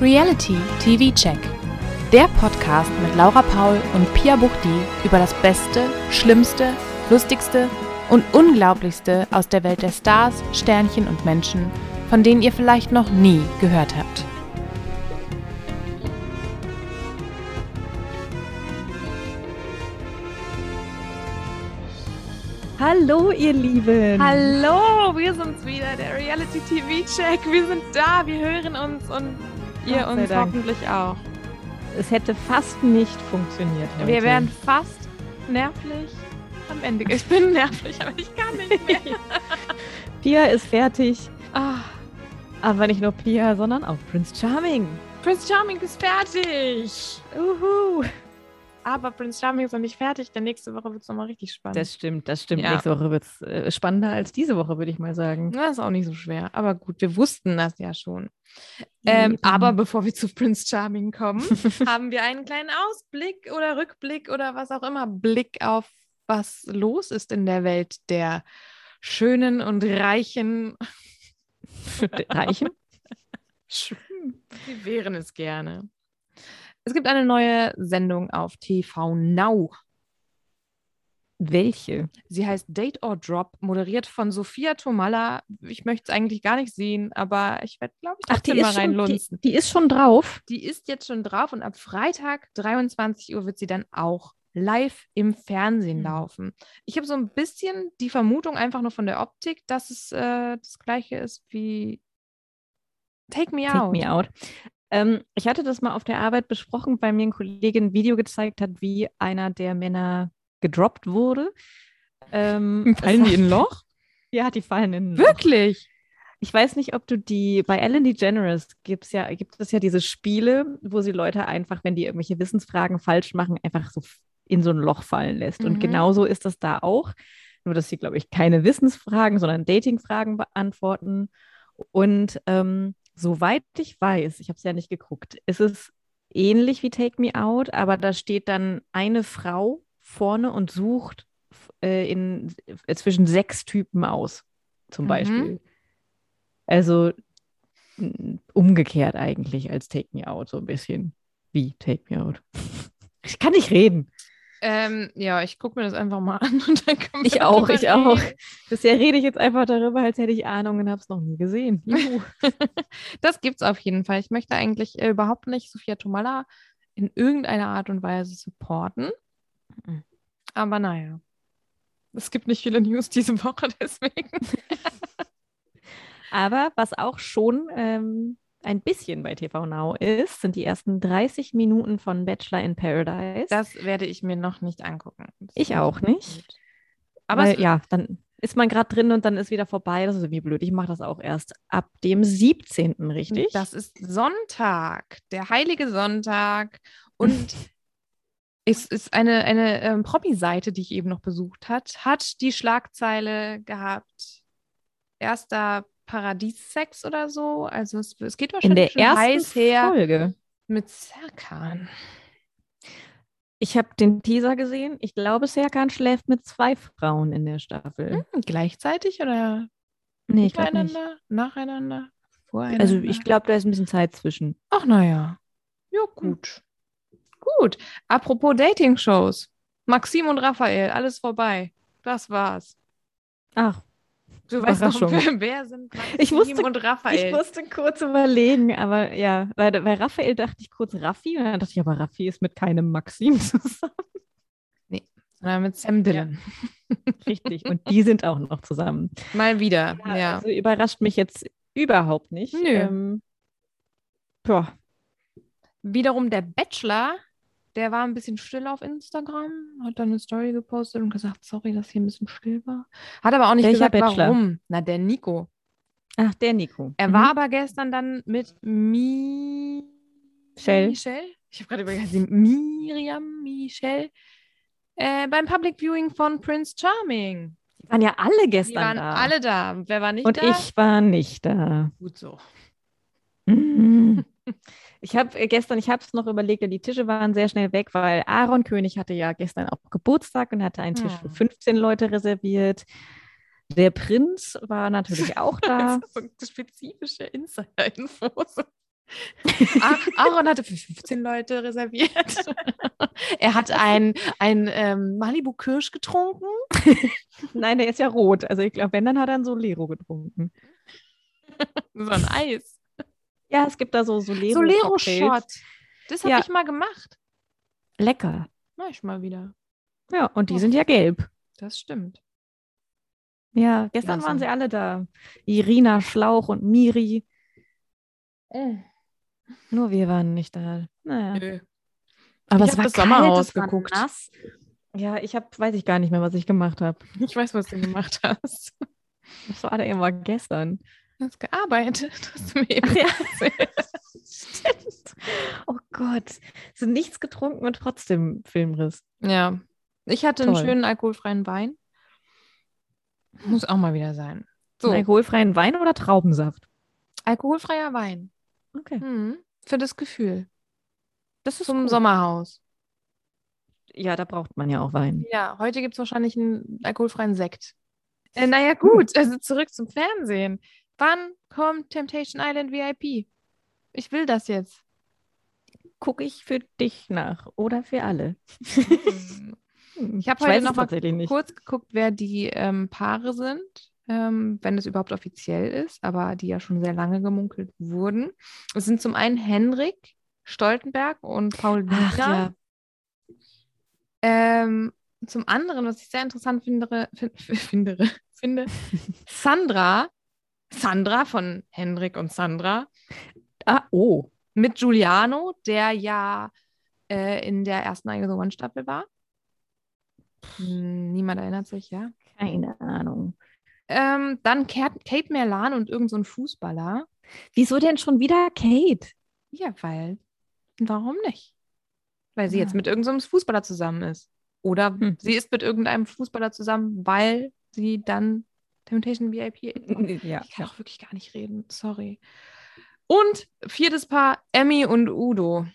Reality TV Check. Der Podcast mit Laura Paul und Pia Buchti über das Beste, Schlimmste, Lustigste und Unglaublichste aus der Welt der Stars, Sternchen und Menschen, von denen ihr vielleicht noch nie gehört habt. Hallo, ihr Lieben. Hallo, wir sind's wieder, der Reality TV Check. Wir sind da, wir hören uns und ihr uns Dank. hoffentlich auch. Es hätte fast nicht funktioniert. Heute. Wir wären fast nervlich am Ende. Ich bin nervlich, aber ich kann nicht mehr. Pia ist fertig. Ah, Aber nicht nur Pia, sondern auch Prince Charming. Prince Charming ist fertig. Uhu. Aber Prince Charming ist noch nicht fertig, denn nächste Woche wird es nochmal richtig spannend. Das stimmt, das stimmt. Ja. Nächste Woche wird es äh, spannender als diese Woche, würde ich mal sagen. Das ist auch nicht so schwer. Aber gut, wir wussten das ja schon. Ähm, aber bevor wir zu Prince Charming kommen, haben wir einen kleinen Ausblick oder Rückblick oder was auch immer, Blick auf was los ist in der Welt der schönen und reichen. Reichen? Sie wären es gerne. Es gibt eine neue Sendung auf TV Now. Welche? Sie heißt Date or Drop, moderiert von Sophia Tomalla. Ich möchte es eigentlich gar nicht sehen, aber ich werde, glaube ich, Ach, die mal schon, die, reinlunzen. die ist schon drauf. Die ist jetzt schon drauf und ab Freitag 23 Uhr wird sie dann auch live im Fernsehen Hm. laufen. Ich habe so ein bisschen die Vermutung einfach nur von der Optik, dass es äh, das gleiche ist wie Take Me Take Out. me out. Ähm, ich hatte das mal auf der Arbeit besprochen, weil mir ein Kollege ein Video gezeigt hat, wie einer der Männer gedroppt wurde. Ähm, Fallen die in ein Loch? Ja, die fallen in ein Loch. Wirklich? Ich weiß nicht, ob du die, bei Ellen DeGeneres gibt's ja, gibt es ja diese Spiele, wo sie Leute einfach, wenn die irgendwelche Wissensfragen falsch machen, einfach so in so ein Loch fallen lässt. Und Mhm. genauso ist das da auch. Nur, dass sie, glaube ich, keine Wissensfragen, sondern Datingfragen beantworten. Und ähm, soweit ich weiß, ich habe es ja nicht geguckt, ist es ähnlich wie Take Me Out, aber da steht dann eine Frau vorne und sucht äh, in, äh, zwischen sechs Typen aus, zum Mhm. Beispiel. Also umgekehrt eigentlich als Take Me Out, so ein bisschen wie Take Me Out. Ich kann nicht reden. Ähm, ja, ich gucke mir das einfach mal an und dann können Ich auch, ich auch. reden. Bisher rede ich jetzt einfach darüber, als hätte ich Ahnung und habe es noch nie gesehen. Juhu. Das gibt's auf jeden Fall. Ich möchte eigentlich äh, überhaupt nicht Sophia Tomalla in irgendeiner Art und Weise supporten. Mhm. Aber naja. Es gibt nicht viele News diese Woche, deswegen. Aber was auch schon ähm, ein bisschen bei TV Now ist, sind die ersten 30 Minuten von Bachelor in Paradise. Das werde ich mir noch nicht angucken. Das Ich auch nicht. gut. Aber Weil, ja, dann ist man gerade drin und dann ist wieder vorbei. Das ist irgendwie blöd. Ich mache das auch erst ab dem 17. richtig? das ist Sonntag, der heilige Sonntag. Und es ist eine, eine ähm, Promi-Seite, die ich eben noch besucht hat, hat die Schlagzeile gehabt, erster Paradiessex oder so. Also es, es geht In wahrscheinlich der schon heiß ersten her Folge. mit Serkan. Ich habe den Teaser gesehen. Ich glaube, Serkan schläft mit zwei Frauen in der Staffel. Hm, gleichzeitig oder Nee, ich nacheinander, voreinander? Also ich glaube, da ist ein bisschen Zeit zwischen. Ach naja. Ja, gut. Gut. Apropos Dating-Shows. Maxim und Raphael, alles vorbei. Das war's. Ach, Du weißt noch, wer, sind Maxim Ich wusste- und Raphael? ich musste kurz überlegen, aber ja, bei, bei Raphael dachte ich kurz Raffi und dann dachte ich, aber Raffi ist mit keinem Maxim zusammen. Sondern mit Sam Dillon. Richtig. Und die sind auch noch zusammen. Mal wieder. Ja. Also überrascht mich jetzt überhaupt nicht. Nö. Ähm, ja, Wiederum der Bachelor, der war ein bisschen still auf Instagram, hat dann eine Story gepostet und gesagt, sorry, dass hier ein bisschen still war. Hat aber auch nicht Welcher gesagt, Bachelor? warum. Na, der Nico. ach, der Nico. Er Mhm. war aber gestern dann mit Mi Michelle. Michelle. Ich habe gerade überlegt, Miriam Michelle äh, beim Public Viewing von Prince Charming. Die waren ja alle Die gestern waren da. alle da. Wer war nicht und da? ich war nicht da. Gut so. Mhm. Ich habe gestern, ich habe es noch überlegt, die Tische waren sehr schnell weg, weil Aaron König hatte ja gestern auch Geburtstag und hatte einen Tisch für Hm. 15 Leute reserviert. Der Prinz war natürlich auch da. Das ist so spezifische Insider-Infos. Aaron hatte für 15 Leute reserviert. er hat ein, ein ähm, Malibu Kirsch getrunken. Nein, der ist ja rot. Also ich glaube, wenn, dann hat er ein Solero getrunken. So ein Eis. Ja, es gibt da so Solero. Solero-Shot. Das habe Ja. ich mal gemacht. Lecker. Mach ich mal wieder. Ja, und die sind ja gelb. Das stimmt. Ja, gestern Klasse. waren sie alle da. Irina Schlauch und Miri. Nur wir waren nicht da. Naja. Nö. Aber Ich es war das Sommerhaus kalt, es war geguckt. nass. Ja, ich habe, weiß ich gar nicht mehr, was ich gemacht habe. Ich weiß, was du gemacht hast. Das war immer gestern. Du hast gearbeitet. Hast du mir eben Ach ja. Stimmt. Oh Gott. So nichts getrunken und trotzdem Filmriss. Ja. Ich hatte einen Toll. schönen alkoholfreien Wein. Muss auch mal wieder sein. So, Einen alkoholfreien Wein oder Traubensaft? alkoholfreier Wein. Okay. Hm. Für das Gefühl. Das ist Zum gut. Sommerhaus. Ja, da braucht man ja auch Wein. Ja, heute gibt es wahrscheinlich einen alkoholfreien Sekt. Äh, naja, gut, also zurück zum Fernsehen. Wann kommt Temptation Island VIP? Ich will das jetzt. Gucke ich für dich nach oder für alle? Hm. Ich habe heute noch mal kurz geguckt, wer die ähm, Paare sind, ähm, wenn es überhaupt offiziell ist, aber die ja schon sehr lange gemunkelt wurden. Es sind zum einen Henrik Stoltenberg und Paul Ach ja. Ähm, zum anderen, was ich sehr interessant finde, fin- finde, finde Sandra, Sandra von Henrik und Sandra Ah, oh. mit Giuliano, der ja äh, in der ersten I the One Staffel war. Hm, Niemand erinnert sich, ja. Keine Ahnung. Ähm, dann Kate, Merlan und irgend so ein Fußballer. Wieso denn schon wieder Kate? Ja, weil, warum nicht? Weil sie jetzt Ja. mit irgendeinem Fußballer zusammen ist. Oder Hm. sie ist mit irgendeinem Fußballer zusammen, weil sie dann Temptation VIP. Ja. Ich kann auch wirklich gar nicht reden, sorry. Und viertes Paar, Emmy und Udo.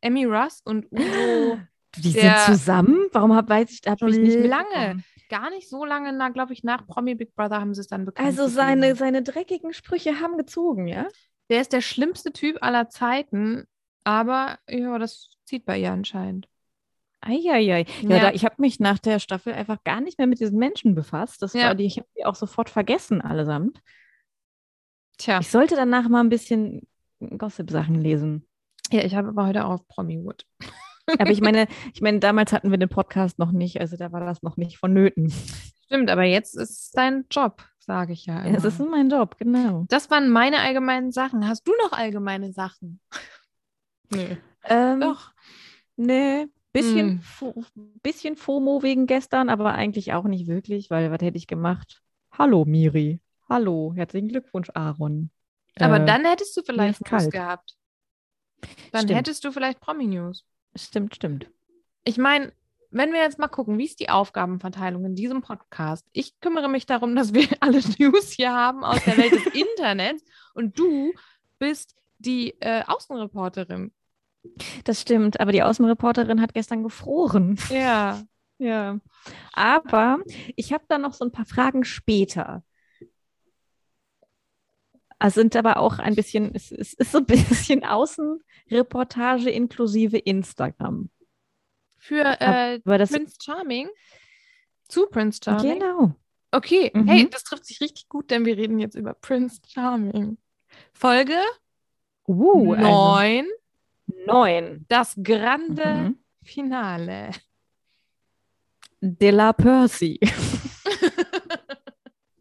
Emmy Russ und Udo Die Der- sind zusammen? Warum hab, weiß ich, hab Schon ich nicht lange. gar nicht so lange, na, glaube ich, nach Promi Big Brother haben sie es dann bekannt. Also seine, seine dreckigen Sprüche haben gezogen, ja? Der ist der schlimmste Typ aller Zeiten, aber ja, das zieht bei ihr anscheinend. Eieiei. Ja, Ja. Da, ich habe mich nach der Staffel einfach gar nicht mehr mit diesen Menschen befasst. Das Ja. war die, ich habe die auch sofort vergessen, allesamt. Tja, Ich sollte danach mal ein bisschen Gossip-Sachen lesen. ja, ich habe aber heute auch Promiwood. Aber ich meine, ich meine, damals hatten wir den Podcast noch nicht, also da war das noch nicht vonnöten. Stimmt, aber jetzt ist es dein Job, sage ich ja. Immer. Es ist mein Job, genau. das waren meine allgemeinen Sachen. Hast du noch allgemeine Sachen? Nö. Ähm, Doch. Nee, bisschen. Fo- bisschen FOMO wegen gestern, aber eigentlich auch nicht wirklich, weil was hätte ich gemacht? Hallo Miri. Hallo, herzlichen Glückwunsch, Aaron. Aber Äh, dann hättest du vielleicht News gehabt. Dann Stimmt. hättest du vielleicht Promi-News. Stimmt, stimmt. Ich meine, wenn wir jetzt mal gucken, wie ist die Aufgabenverteilung in diesem Podcast? Ich kümmere mich darum, dass wir alle News hier haben aus der Welt des Internets und du bist die äh, Außenreporterin. Das stimmt, aber die Außenreporterin hat gestern gefroren. Ja. Ja. Aber ich habe da noch so ein paar Fragen später. Es sind aber auch ein bisschen, es, es ist so ein bisschen Außenreportage inklusive Instagram. Für äh, Prince Charming. Zu Prince Charming. genau. Okay, Mhm. hey, das trifft sich richtig gut, denn wir reden jetzt über Prince Charming. Folge Uh, also 9, neun. das grande Mhm. Finale. De la Percy.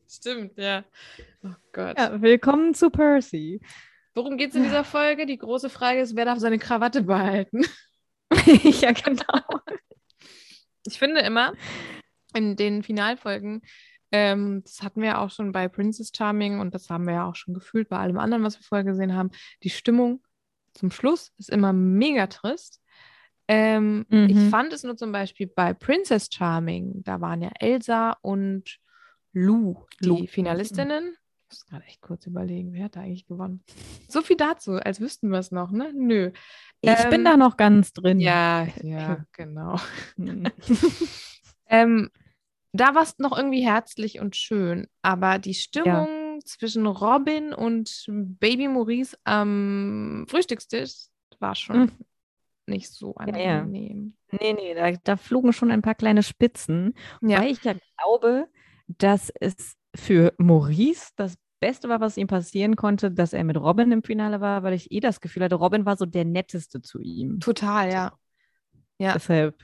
Stimmt, ja. Oh Gott. Ja, willkommen zu Percy. Worum geht es in dieser Folge? Die große Frage ist, wer darf seine Krawatte behalten? ja, genau. Ich finde immer, in den Finalfolgen, ähm, das hatten wir ja auch schon bei Princess Charming und das haben wir ja auch schon gefühlt bei allem anderen, was wir vorher gesehen haben, die Stimmung zum Schluss ist immer mega trist. Ähm, Mhm. Ich fand es nur zum Beispiel bei Princess Charming, da waren ja Elsa und Lou, die Lou. Finalistinnen. Ich muss gerade echt kurz überlegen, wer hat da eigentlich gewonnen? So viel dazu, als wüssten wir es noch, ne? Nö. Ich Ähm, bin da noch ganz drin. Ja, ja, genau. Hm. Ähm, da war es noch irgendwie herzlich und schön, aber die Stimmung zwischen Robin und Baby Maurice am Frühstückstisch war schon Mhm. nicht so Ja, ja. angenehm. Nee, nee, da, da flogen schon ein paar kleine Spitzen. Ja. Weil ich ja glaube, dass es für Maurice das Beste war, was ihm passieren konnte, dass er mit Robin im Finale war, weil ich eh das Gefühl hatte, Robin war so der Netteste zu ihm. Total, ja. Ja. Deshalb.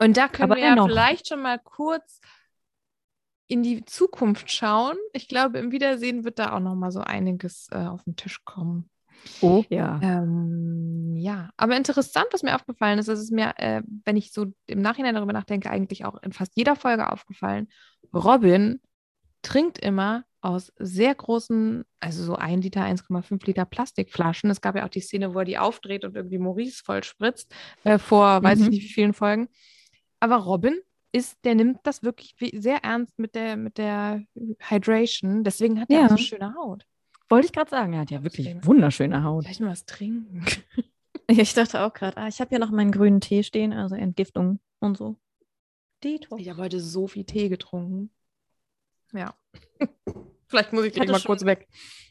Und da können Aber wir ja dennoch. vielleicht schon mal kurz in die Zukunft schauen. Ich glaube, im Wiedersehen wird da auch noch mal so einiges äh, auf den Tisch kommen. Oh, ja. Ähm, ja, aber interessant, was mir aufgefallen ist, das ist mir, äh, wenn ich so im Nachhinein darüber nachdenke, eigentlich auch in fast jeder Folge aufgefallen. Robin trinkt immer aus sehr großen, also so 1 Liter, 1,5 Liter Plastikflaschen. Es gab ja auch die Szene, wo er die aufdreht und irgendwie Maurice voll spritzt, äh, vor weiß ich Mhm. nicht wie vielen Folgen. Aber Robin ist, der nimmt das wirklich sehr ernst mit der, mit der Hydration. Deswegen hat er Ja. so schöne Haut. Wollte ich gerade sagen, er hat ja wirklich Deswegen. wunderschöne Haut. Vielleicht mal was trinken. Ich dachte auch gerade, ah, ich habe ja noch meinen grünen Tee stehen, also Entgiftung und so. Detox. Ich habe heute so viel Tee getrunken. Ja. Vielleicht muss ich hatte mal schon- kurz weg.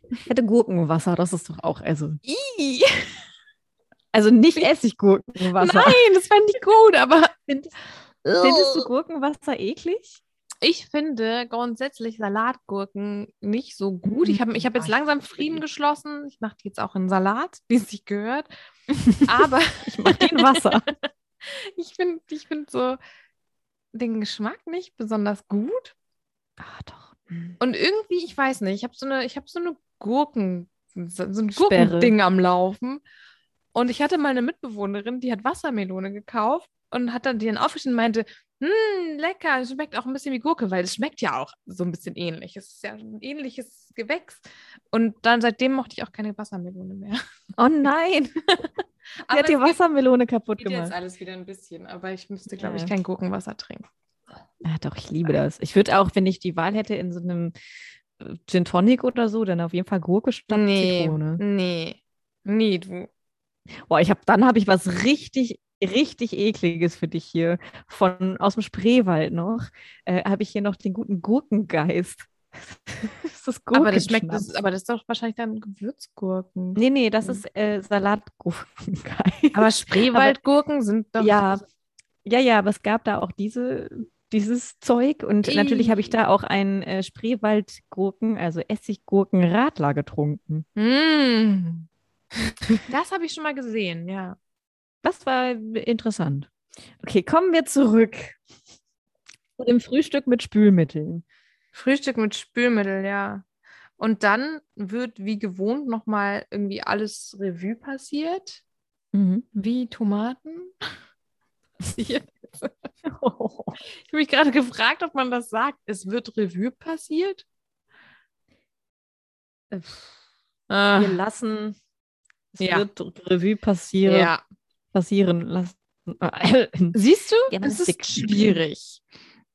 Ich hätte Gurkenwasser, das ist doch auch, also, also nicht Essiggurkenwasser. Nein, das fand ich gut, aber Findest, du Gurkenwasser eklig? ich finde grundsätzlich Salatgurken nicht so gut. Ich habe ich hab jetzt langsam Frieden geschlossen. Ich mache die jetzt auch in Salat, wie es sich gehört. Aber Ich mache den Wasser. ich finde ich find so den Geschmack nicht besonders gut. ah, doch. Hm. Und irgendwie, ich weiß nicht, ich habe so eine, ich habe so eine Gurken, so ein. Gurkending am Laufen. Und ich hatte mal eine Mitbewohnerin, die hat Wassermelone gekauft und hat dann die dann aufgeschnitten und meinte, hm, lecker, es schmeckt auch ein bisschen wie Gurke, weil es schmeckt ja auch so ein bisschen ähnlich. Es ist ja ein ähnliches Gewächs. Und dann seitdem mochte ich auch keine Wassermelone mehr. Oh nein, sie Aber hat die Wassermelone kaputt geht jetzt gemacht. alles wieder ein bisschen, aber ich müsste, glaube Ja. ich, kein Gurkenwasser trinken. Ja, doch, ich liebe das. Ich würde auch, wenn ich die Wahl hätte in so einem äh, Gin Tonic oder so, dann auf jeden Fall Gurke statt Zitrone. nee, nee, du. Boah, ich habe, dann habe ich was richtig, richtig ekliges für dich hier von aus dem Spreewald noch. Äh, habe ich hier noch den guten Gurkengeist. das ist Aber das schmeckt, das, aber das ist doch wahrscheinlich dann Gewürzgurken. Nee, nee, das Mhm. ist äh, Salatgurkengeist. Aber Spreewaldgurken sind doch. Ja, ja, ja, aber es gab da auch diese, dieses Zeug und natürlich habe ich da auch einen äh, Spreewaldgurken, also Essiggurken-Radler getrunken. Mm. Das habe ich schon mal gesehen, ja. Das war interessant. Okay, kommen wir zurück zu dem Frühstück mit Spülmitteln. Frühstück mit Spülmittel, ja. Und dann wird wie gewohnt nochmal irgendwie alles Revue passiert. Mhm. Wie Tomaten. ich habe mich gerade gefragt, ob man das sagt. Es wird Revue passiert. Wir Ah, lassen, es Ja. wird Revue passieren, ja. Passieren lassen. Siehst du, Ja, das ist ist schwierig.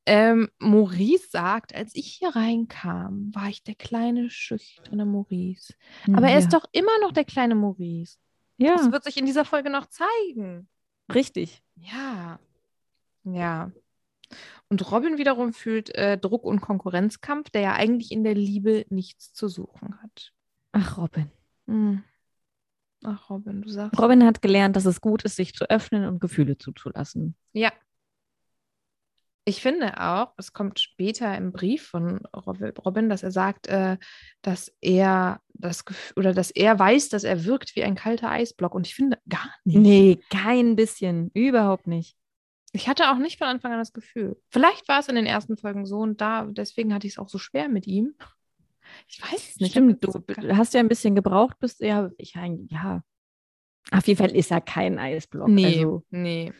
Ähm, Maurice sagt, als ich hier reinkam, war ich der kleine, schüchterne Maurice. Aber er ist doch immer noch der kleine Maurice. ja, Das wird sich in dieser Folge noch zeigen. richtig. Ja. Ja. Und Robin wiederum fühlt äh, Druck und Konkurrenzkampf, der ja eigentlich in der Liebe nichts zu suchen hat. Ach, Robin. Hm. Ach, Robin, du sagst. Robin hat gelernt, dass es gut ist, sich zu öffnen und Gefühle zuzulassen. Ja. Ich finde auch, es kommt später im Brief von Rob- Robin, dass er sagt, äh, dass er das Gef- oder dass er weiß, dass er wirkt wie ein kalter Eisblock. Und ich finde gar nicht. Nee, kein bisschen. Überhaupt nicht. Ich hatte auch nicht von Anfang an das Gefühl. Vielleicht war es in den ersten Folgen so und da, deswegen hatte ich es auch so schwer mit ihm. Ich weiß es nicht. Stimmt, du hast ja ein bisschen gebraucht, bis ja, ich ja. Auf jeden Fall ist er kein Eisblock. Nee, Also, nee.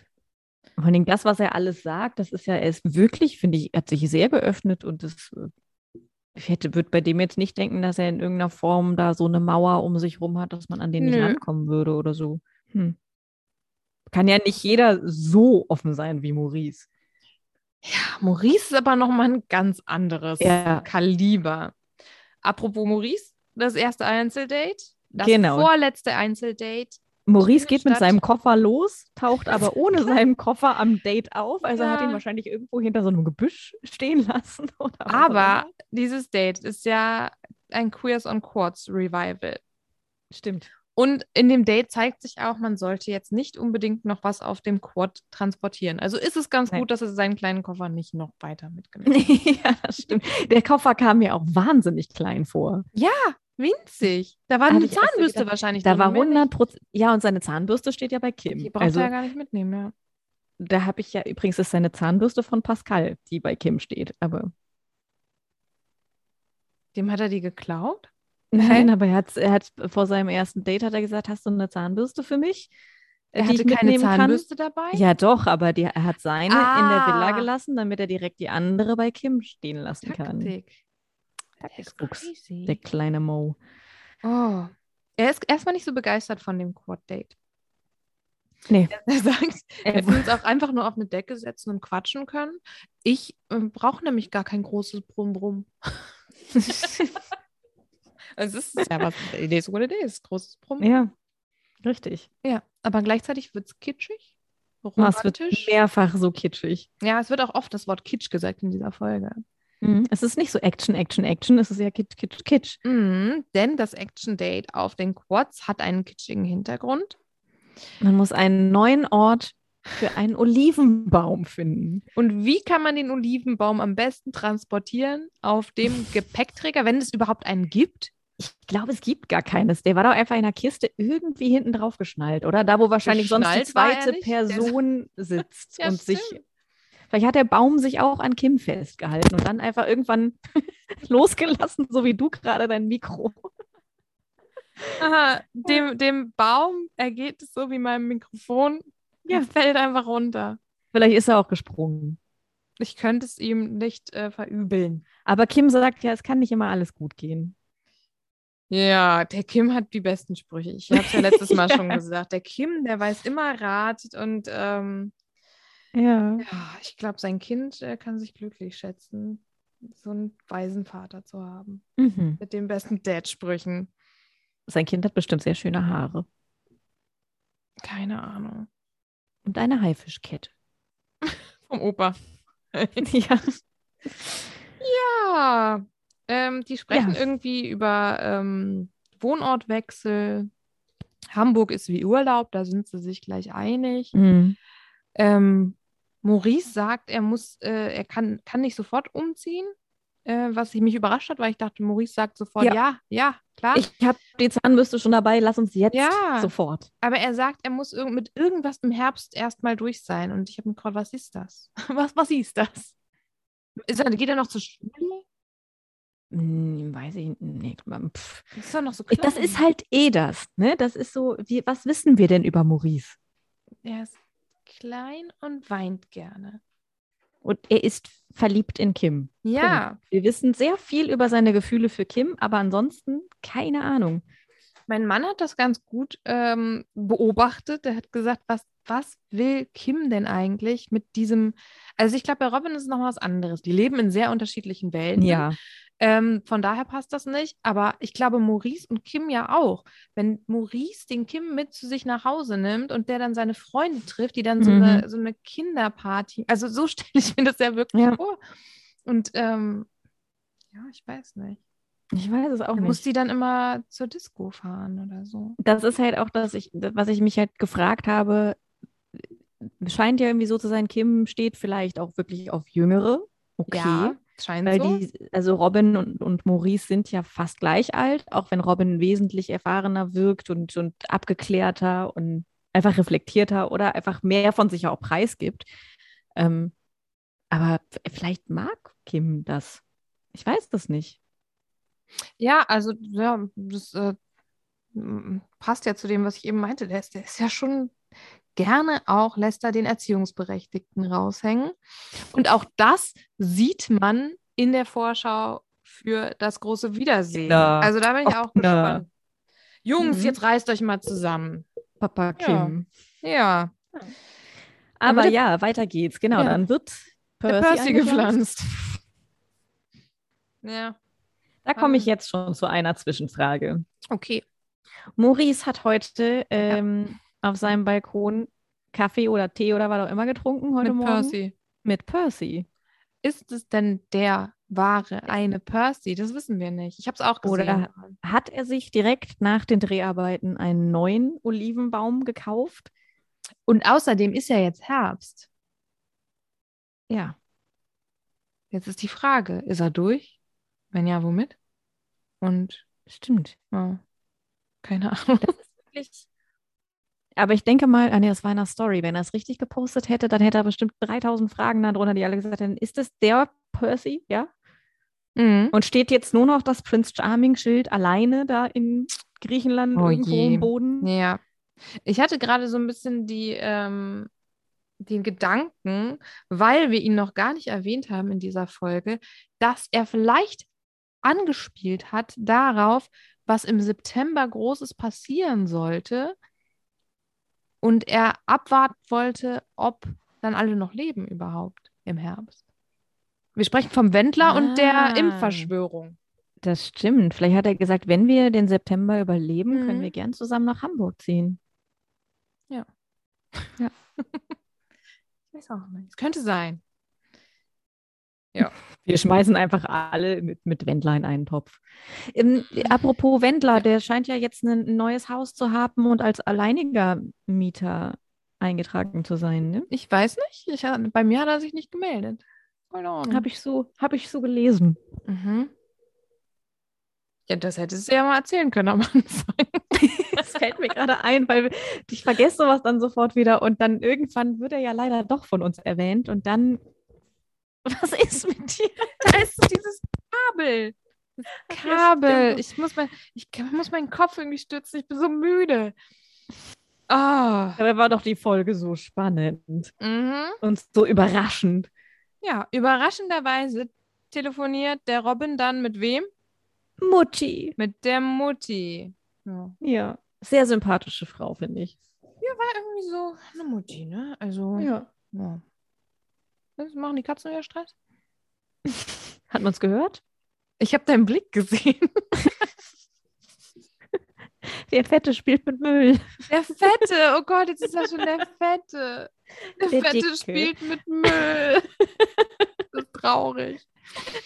vor allem das, was er alles sagt, das ist ja, er ist wirklich, finde ich, hat sich sehr geöffnet und das, äh, ich hätte, würde bei dem jetzt nicht denken, dass er in irgendeiner Form da so eine Mauer um sich rum hat, dass man an den nicht Nö. rankommen würde oder so. Hm. Kann ja nicht jeder so offen sein wie Maurice. Ja, Maurice ist aber nochmal ein ganz anderes Ja. Kaliber. Apropos Maurice, das erste Einzeldate, das Genau. vorletzte Einzeldate. Maurice geht mit seinem Koffer los, taucht aber ohne seinen Koffer am Date auf. Also er hat ihn Ja. wahrscheinlich irgendwo hinter so einem Gebüsch stehen lassen. Aber dieses Date ist ja ein Queers on Quartz Revival. Stimmt. Und in dem Date zeigt sich auch, man sollte jetzt nicht unbedingt noch was auf dem Quad transportieren. Also ist es ganz Nein. gut, dass er seinen kleinen Koffer nicht noch weiter mitgenommen hat. ja, das stimmt. Der Koffer kam mir auch wahnsinnig klein vor. Winzig. Da war Hab eine Zahnbürste gedacht, wahrscheinlich Da drin, war mehr nicht. 100 Prozent. Ja, und seine Zahnbürste steht ja bei Kim. Die braucht also, er ja gar nicht mitnehmen, ja. da habe ich ja übrigens ist seine Zahnbürste von Pascal, die bei Kim steht. Aber Dem hat er die geklaut? Nein, aber er hat, er hat vor seinem ersten Date hat er gesagt, hast du eine Zahnbürste für mich? Er die hatte keine mitnehmen kann? Zahnbürste dabei? Ja, doch, aber die, er hat seine in der Villa Ah. gelassen, damit er direkt die andere bei Kim stehen lassen kann. Taktik. Der kleine Mo. Oh. Er ist erstmal nicht so begeistert von dem Quad-Date. Nee. Er sagt, Er will uns auch einfach nur auf eine Decke setzen und quatschen können. Ich ähm, brauche nämlich gar kein großes Brumm-Brumm. Also es ist ja was, it is what it is, großes Brumm. ja, richtig. Ja, aber gleichzeitig wird es kitschig, Was wird romantisch. mehrfach so kitschig. Ja, es wird auch oft das Wort Kitsch gesagt in dieser Folge. Mhm. Es ist nicht so Action, Action, Action. Es ist ja Kitsch, Kitsch, Kitsch. Mhm, denn das Action-Date auf den Quads hat einen kitschigen Hintergrund. Man muss einen neuen Ort für einen Olivenbaum finden. Und wie kann man den Olivenbaum am besten transportieren auf dem Gepäckträger, wenn es überhaupt einen gibt? Ich glaube, es gibt gar keines. Der war doch einfach in einer Kiste irgendwie hinten drauf geschnallt, oder? Da, wo wahrscheinlich sonst die Geschnallt war er zweite Person sitzt Ja, und sich. Vielleicht hat der Baum sich auch an Kim festgehalten und dann einfach irgendwann losgelassen, so wie du gerade dein Mikro. Aha, dem, dem Baum ergeht es so wie meinem Mikrofon. Ja. Er fällt einfach runter. Vielleicht ist er auch gesprungen. Ich könnte es ihm nicht äh, verübeln. Aber Kim sagt ja, es kann nicht immer alles gut gehen. Ja, der Kim hat die besten Sprüche. Ich habe es ja letztes Mal schon Ja. gesagt. Der Kim, der weiß immer Rat und ähm, Ja. ja, ich glaube, sein Kind äh, kann sich glücklich schätzen, so einen weisen Vater zu haben. Mhm. Mit den besten Dad-Sprüchen. Sein Kind hat bestimmt sehr schöne Haare. Keine Ahnung. Und eine Haifischkette. Vom Opa. ja. Ja, ähm, die sprechen Ja. irgendwie über ähm, Wohnortwechsel. Hamburg ist wie Urlaub, da sind sie sich gleich einig. Mhm. Ähm, Maurice sagt, er muss, äh, er kann, kann nicht sofort umziehen, äh, was mich überrascht hat, weil ich dachte, Maurice sagt sofort, ja, Ja. ja, klar. Ich habe die Zahnbürste schon dabei, lass uns jetzt Ja. sofort. Aber er sagt, er muss irg mit irgendwas im Herbst erstmal durch sein. Und ich habe mir gefragt, was ist das? Was, was ist das? Ist geht er noch zur Schule? Hm, weiß ich nicht. Pff. Das ist doch noch so Das klein. ist halt eh das, ne? Das ist so, wie, was wissen wir denn über Maurice? Er ist klein und weint gerne. Und er ist verliebt in Kim. Ja, Wir wissen sehr viel über seine Gefühle für Kim, aber ansonsten keine Ahnung. mein Mann hat das ganz gut ähm, beobachtet. Er hat gesagt, was, was will Kim denn eigentlich mit diesem? Also ich glaube, bei Robin ist es noch was anderes. Die leben in sehr unterschiedlichen Welten. Ja. Ähm, von daher passt das nicht. Aber ich glaube, Maurice und Kim ja auch. Wenn Maurice den Kim mit zu sich nach Hause nimmt und der dann seine Freunde trifft, die dann so, Mhm. eine, so eine Kinderparty, also so stelle ich mir das ja wirklich Ja. vor. Und ähm, ja, ich weiß nicht. Ich weiß es auch muss nicht. die dann immer zur Disco fahren oder so. Das ist halt auch, dass ich, was ich mich halt gefragt habe, scheint ja irgendwie so zu sein, Kim steht vielleicht auch wirklich auf Jüngere. Okay. Ja, scheint Weil so. die, also Robin und, und Maurice sind ja fast gleich alt, auch wenn Robin wesentlich erfahrener wirkt und, und abgeklärter und einfach reflektierter oder einfach mehr von sich auch preisgibt. Ähm, aber vielleicht mag Kim das. Ich weiß das nicht. Ja, also ja, das äh, passt ja zu dem, was ich eben meinte. Der ist, der ist ja schon gerne auch, lässt er den Erziehungsberechtigten raushängen. Und auch das sieht man in der Vorschau für das große Wiedersehen. Na. Also da bin ich auch na. gespannt. Jungs, Mhm. jetzt reißt euch mal zusammen. Papa Ja. Kim. Ja, Aber der- ja, weiter geht's. Genau, Ja. dann wird Percy, Percy gepflanzt. Ja, Da komme ich Ähm. jetzt schon zu einer Zwischenfrage. okay. Maurice hat heute ähm, auf seinem Balkon Kaffee oder Tee oder was auch immer getrunken heute Mit Morgen. Percy. Mit Percy. Ist es denn der Ware eine Percy? Das wissen wir nicht. Ich habe es auch gesehen. Oder hat er sich direkt nach den Dreharbeiten einen neuen Olivenbaum gekauft? Und außerdem ist ja jetzt Herbst. Ja. Jetzt ist die Frage, ist er durch? Wenn ja, womit? Und Stimmt. ja, keine Ahnung. Das ist wirklich. Aber ich denke mal, ah nee, das war in einer Story. Wenn er es richtig gepostet hätte, dann hätte er bestimmt 3000 Fragen darunter, die alle gesagt hätten, ist das der Percy? Ja. Mhm. Und steht jetzt nur noch das Prince Charming-Schild alleine da in Griechenland Oh irgendwo je. im Boden? Ja. Ich hatte gerade so ein bisschen die, ähm, den Gedanken, weil wir ihn noch gar nicht erwähnt haben in dieser Folge, dass er vielleicht angespielt hat darauf, was im September Großes passieren sollte und er abwarten wollte, ob dann alle noch leben überhaupt im Herbst. Wir sprechen vom Wendler und der Ah. Impfverschwörung. Das stimmt. Vielleicht hat er gesagt, wenn wir den September überleben, können Mhm. wir gern zusammen nach Hamburg ziehen. Ich weiß auch nicht. Es könnte sein. Wir schmeißen einfach alle mit, mit Wendler in einen Topf. Ähm, apropos Wendler, der scheint ja jetzt ein, neues Haus zu haben und als alleiniger Mieter eingetragen zu sein. Ne? Ich weiß nicht. Ich, bei mir hat er sich nicht gemeldet. Habe ich, so, hab ich so gelesen. Mhm. Ja, das hättest du ja mal erzählen können am Anfang. Das fällt mir gerade ein, weil ich vergesse sowas dann sofort wieder und dann irgendwann wird er ja leider doch von uns erwähnt und dann. Was ist mit dir? Da ist dieses Kabel. Das ja, Kabel. ich, muss mein, ich muss meinen Kopf irgendwie stützen. Ich bin so müde. Ah. Dabei war doch die Folge so spannend Mhm. und so überraschend. Ja, überraschenderweise telefoniert der Robin dann mit wem? Mutti. Mit der Mutti. Ja. Ja, sehr sympathische Frau, finde ich. War irgendwie so eine Mutti, ne? Also, Ja. ja. Machen die Katzen wieder Stress? Hat man es gehört? Ich habe deinen Blick gesehen. Der Fette spielt mit Müll. Der Fette, oh Gott, jetzt ist das schon der Fette. Der, Der Fette Dicke. spielt mit Müll. Das ist traurig.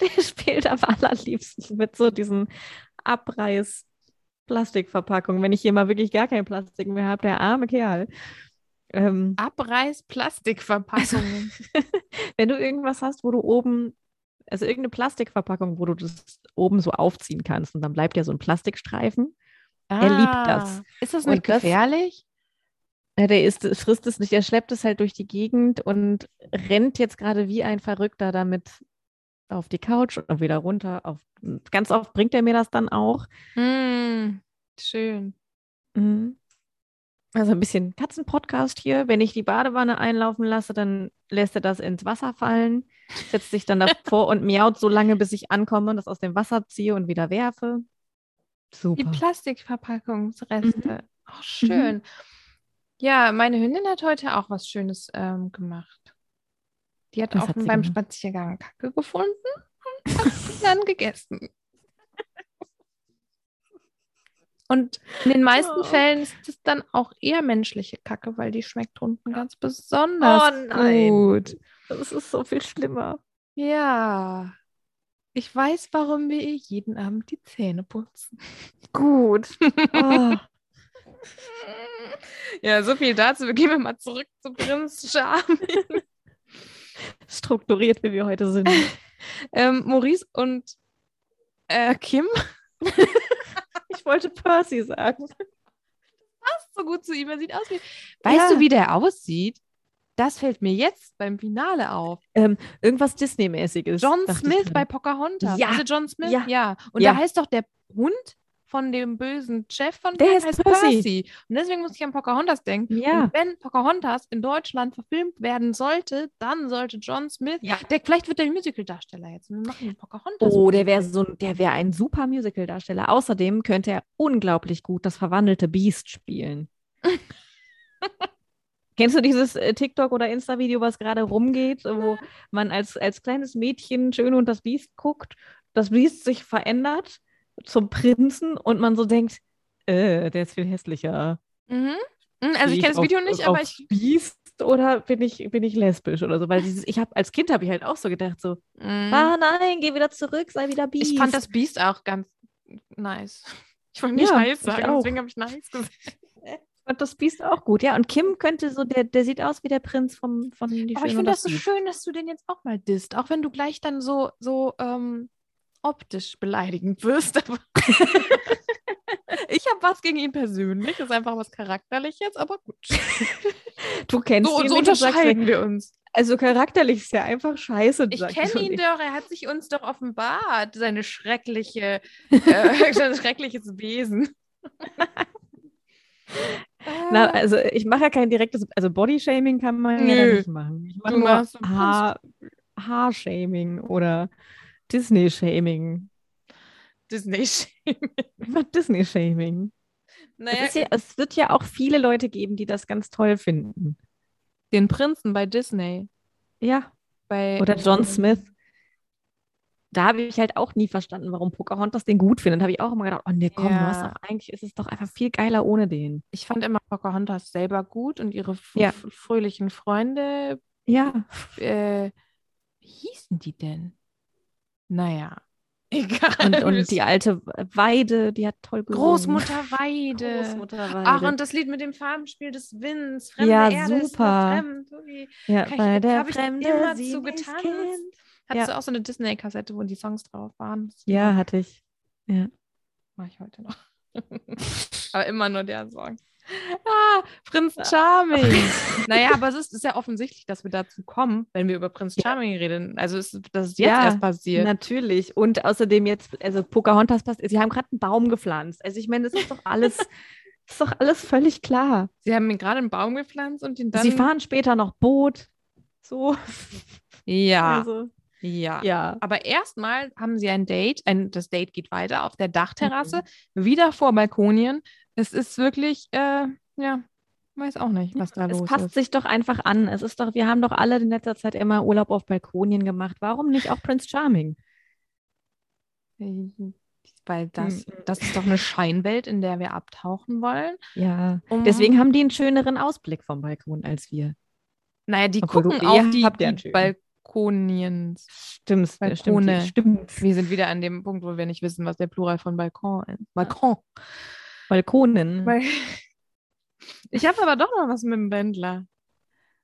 Der spielt am allerliebsten mit so diesen Abreiß-Plastikverpackungen. Wenn ich hier mal wirklich gar kein Plastik mehr habe, der arme Kerl. Ähm, Abreiß-Plastikverpackungen. wenn du irgendwas hast, wo du oben, also irgendeine Plastikverpackung, wo du das oben so aufziehen kannst und dann bleibt ja so ein Plastikstreifen. Er liebt das. Ah, Ist das Und nicht das- gefährlich? Ja, der ist, frisst es nicht, er schleppt es halt durch die Gegend und rennt jetzt gerade wie ein Verrückter damit auf die Couch und wieder runter. Auf, ganz oft bringt er mir das dann auch. Hm, schön. Mhm. Also ein bisschen Katzenpodcast hier. Wenn ich die Badewanne einlaufen lasse, dann lässt er das ins Wasser fallen, setzt sich dann davor und miaut so lange, bis ich ankomme und das aus dem Wasser ziehe und wieder werfe. Die Super. Plastikverpackungsreste. Ach, schön. Ja, meine Hündin hat heute auch was Schönes ähm, gemacht. Die hat Was auch hat beim gemacht? Spaziergang Kacke gefunden und hat sie dann gegessen. Und in den meisten Oh. Fällen ist es dann auch eher menschliche Kacke, weil die schmeckt unten ganz besonders Oh nein. gut. Das ist so viel schlimmer. Ja. Ich weiß, warum wir ihr jeden Abend die Zähne putzen. Gut. Oh. Ja, so viel dazu. Wir gehen mal zurück zu Prinz Charming. Strukturiert, wie wir heute sind. ähm, Maurice und äh, Kim Ich wollte Percy sagen. passt so gut zu ihm. Er sieht aus wie. Weißt Ja. du, wie der aussieht? Das fällt mir jetzt beim Finale auf. Irgendwas Disney-mäßiges. John Smith bei Pocahontas. Ja. Also John Smith? Ja. Ja. Und Ja. da heißt doch der Hund von dem bösen Chef von Der dem heißt Percy. Und deswegen muss ich an Pocahontas denken. Ja. Und wenn Pocahontas in Deutschland verfilmt werden sollte, dann sollte John Smith, Ja. der, vielleicht wird der Musical-Darsteller jetzt. Wir machen Pocahontas. Oh, der wäre so, ein- der wäre ein super Musical-Darsteller. Außerdem könnte er unglaublich gut das verwandelte Beast spielen. Kennst du dieses äh, TikTok oder Insta-Video, was gerade rumgeht, wo man als, als kleines Mädchen schön und das Biest guckt, das Biest sich verändert zum Prinzen und man so denkt, äh, der ist viel hässlicher. Mhm. Hm, Also ich kenne das auf- Video nicht, auf aber ich. Biest oder bin ich, bin ich lesbisch oder so? Weil dieses, ich habe als Kind habe ich halt auch so gedacht, so, Mm. ah nein, geh wieder zurück, sei wieder Biest. Ich fand das Biest auch ganz nice. Ich wollte nicht Ja, nice sagen, deswegen habe ich nice gesagt. Ich fand das Biest auch gut, ja. Und Kim könnte so, der, der sieht aus wie der Prinz vom, von Die Aber ich finde das so schön, dass du den jetzt auch mal disst, auch wenn du gleich dann so, so ähm, optisch beleidigend wirst. Aber ich habe was gegen ihn persönlich, ist einfach was Charakterliches, aber gut. Du kennst So, ihn so nicht sagst, unterscheiden wir uns. Also charakterlich ist ja einfach scheiße. Ich kenne ihn doch, er hat sich uns doch offenbart, seine schreckliche, äh, sein schreckliches Wesen. Na, also ich mache ja kein direktes, also Bodyshaming kann man ja Nö. da nicht machen. Ich mache nur Haar, Haarshaming oder Disney-Shaming. Disney. Ich mache Disney-Shaming. naja, Es, ja, es wird ja auch viele Leute geben, die das ganz toll finden. den Prinzen bei Disney. Ja. Bei, Oder John Smith. Da habe ich halt auch nie verstanden, warum Pocahontas den gut findet. Da habe ich auch immer gedacht, oh nee, komm, Ja. doch, eigentlich ist es doch einfach viel geiler ohne den. Ich fand immer Pocahontas selber gut und ihre Ja. fröhlichen Freunde. Ja. Äh, wie hießen die denn? Naja, egal. Und, und die alte Weide, die hat toll gesungen. Großmutter Weide. Großmutter Weide. Ach, und das Lied mit dem Farbenspiel des Winds. Fremde Ja, Erde super. fremd. Ui. ja, kann ich- weil der hab ich Fremde immer sie zu getanzt. Hattest Ja. du auch so eine Disney-Kassette, wo die Songs drauf waren? Ja, hatte ich. Mache ich heute noch. aber immer nur der Song. Ah, Prinz Charming. naja, aber es ist, ist ja offensichtlich, dass wir dazu kommen, wenn wir über Prinz Ja. Charming reden. Also, es, das ist jetzt Ja, erst passiert. Natürlich. Und außerdem jetzt, also Pocahontas passt, sie haben gerade einen Baum gepflanzt. Also ich meine, das ist doch alles, ist doch alles völlig klar. Sie haben gerade einen Baum gepflanzt und ihn dann. sie fahren später noch Boot. So. Ja, Also, ja. ja. Aber erstmal haben sie ein Date. Ein, das Date geht weiter auf der Dachterrasse, Mhm. wieder vor Balkonien. Es ist wirklich, äh, ja, weiß auch nicht, was da Es los passt ist. sich doch einfach an. Es ist doch, wir haben doch alle in letzter Zeit immer Urlaub auf Balkonien gemacht. Warum nicht auch Prince Charming? Weil das, Mhm. das ist doch eine Scheinwelt, in der wir abtauchen wollen. Ja. Um- Deswegen haben die einen schöneren Ausblick vom Balkon als wir. Naja, die Obwohl gucken auf die, ja die schönen. Balkoniens. Stimmt, Balkone. stimmt. stimmt. Wir sind wieder an dem Punkt, wo wir nicht wissen, was der Plural von Balkon ist. Balkon. Balkonen. Weil ich habe aber doch noch was mit dem Wendler.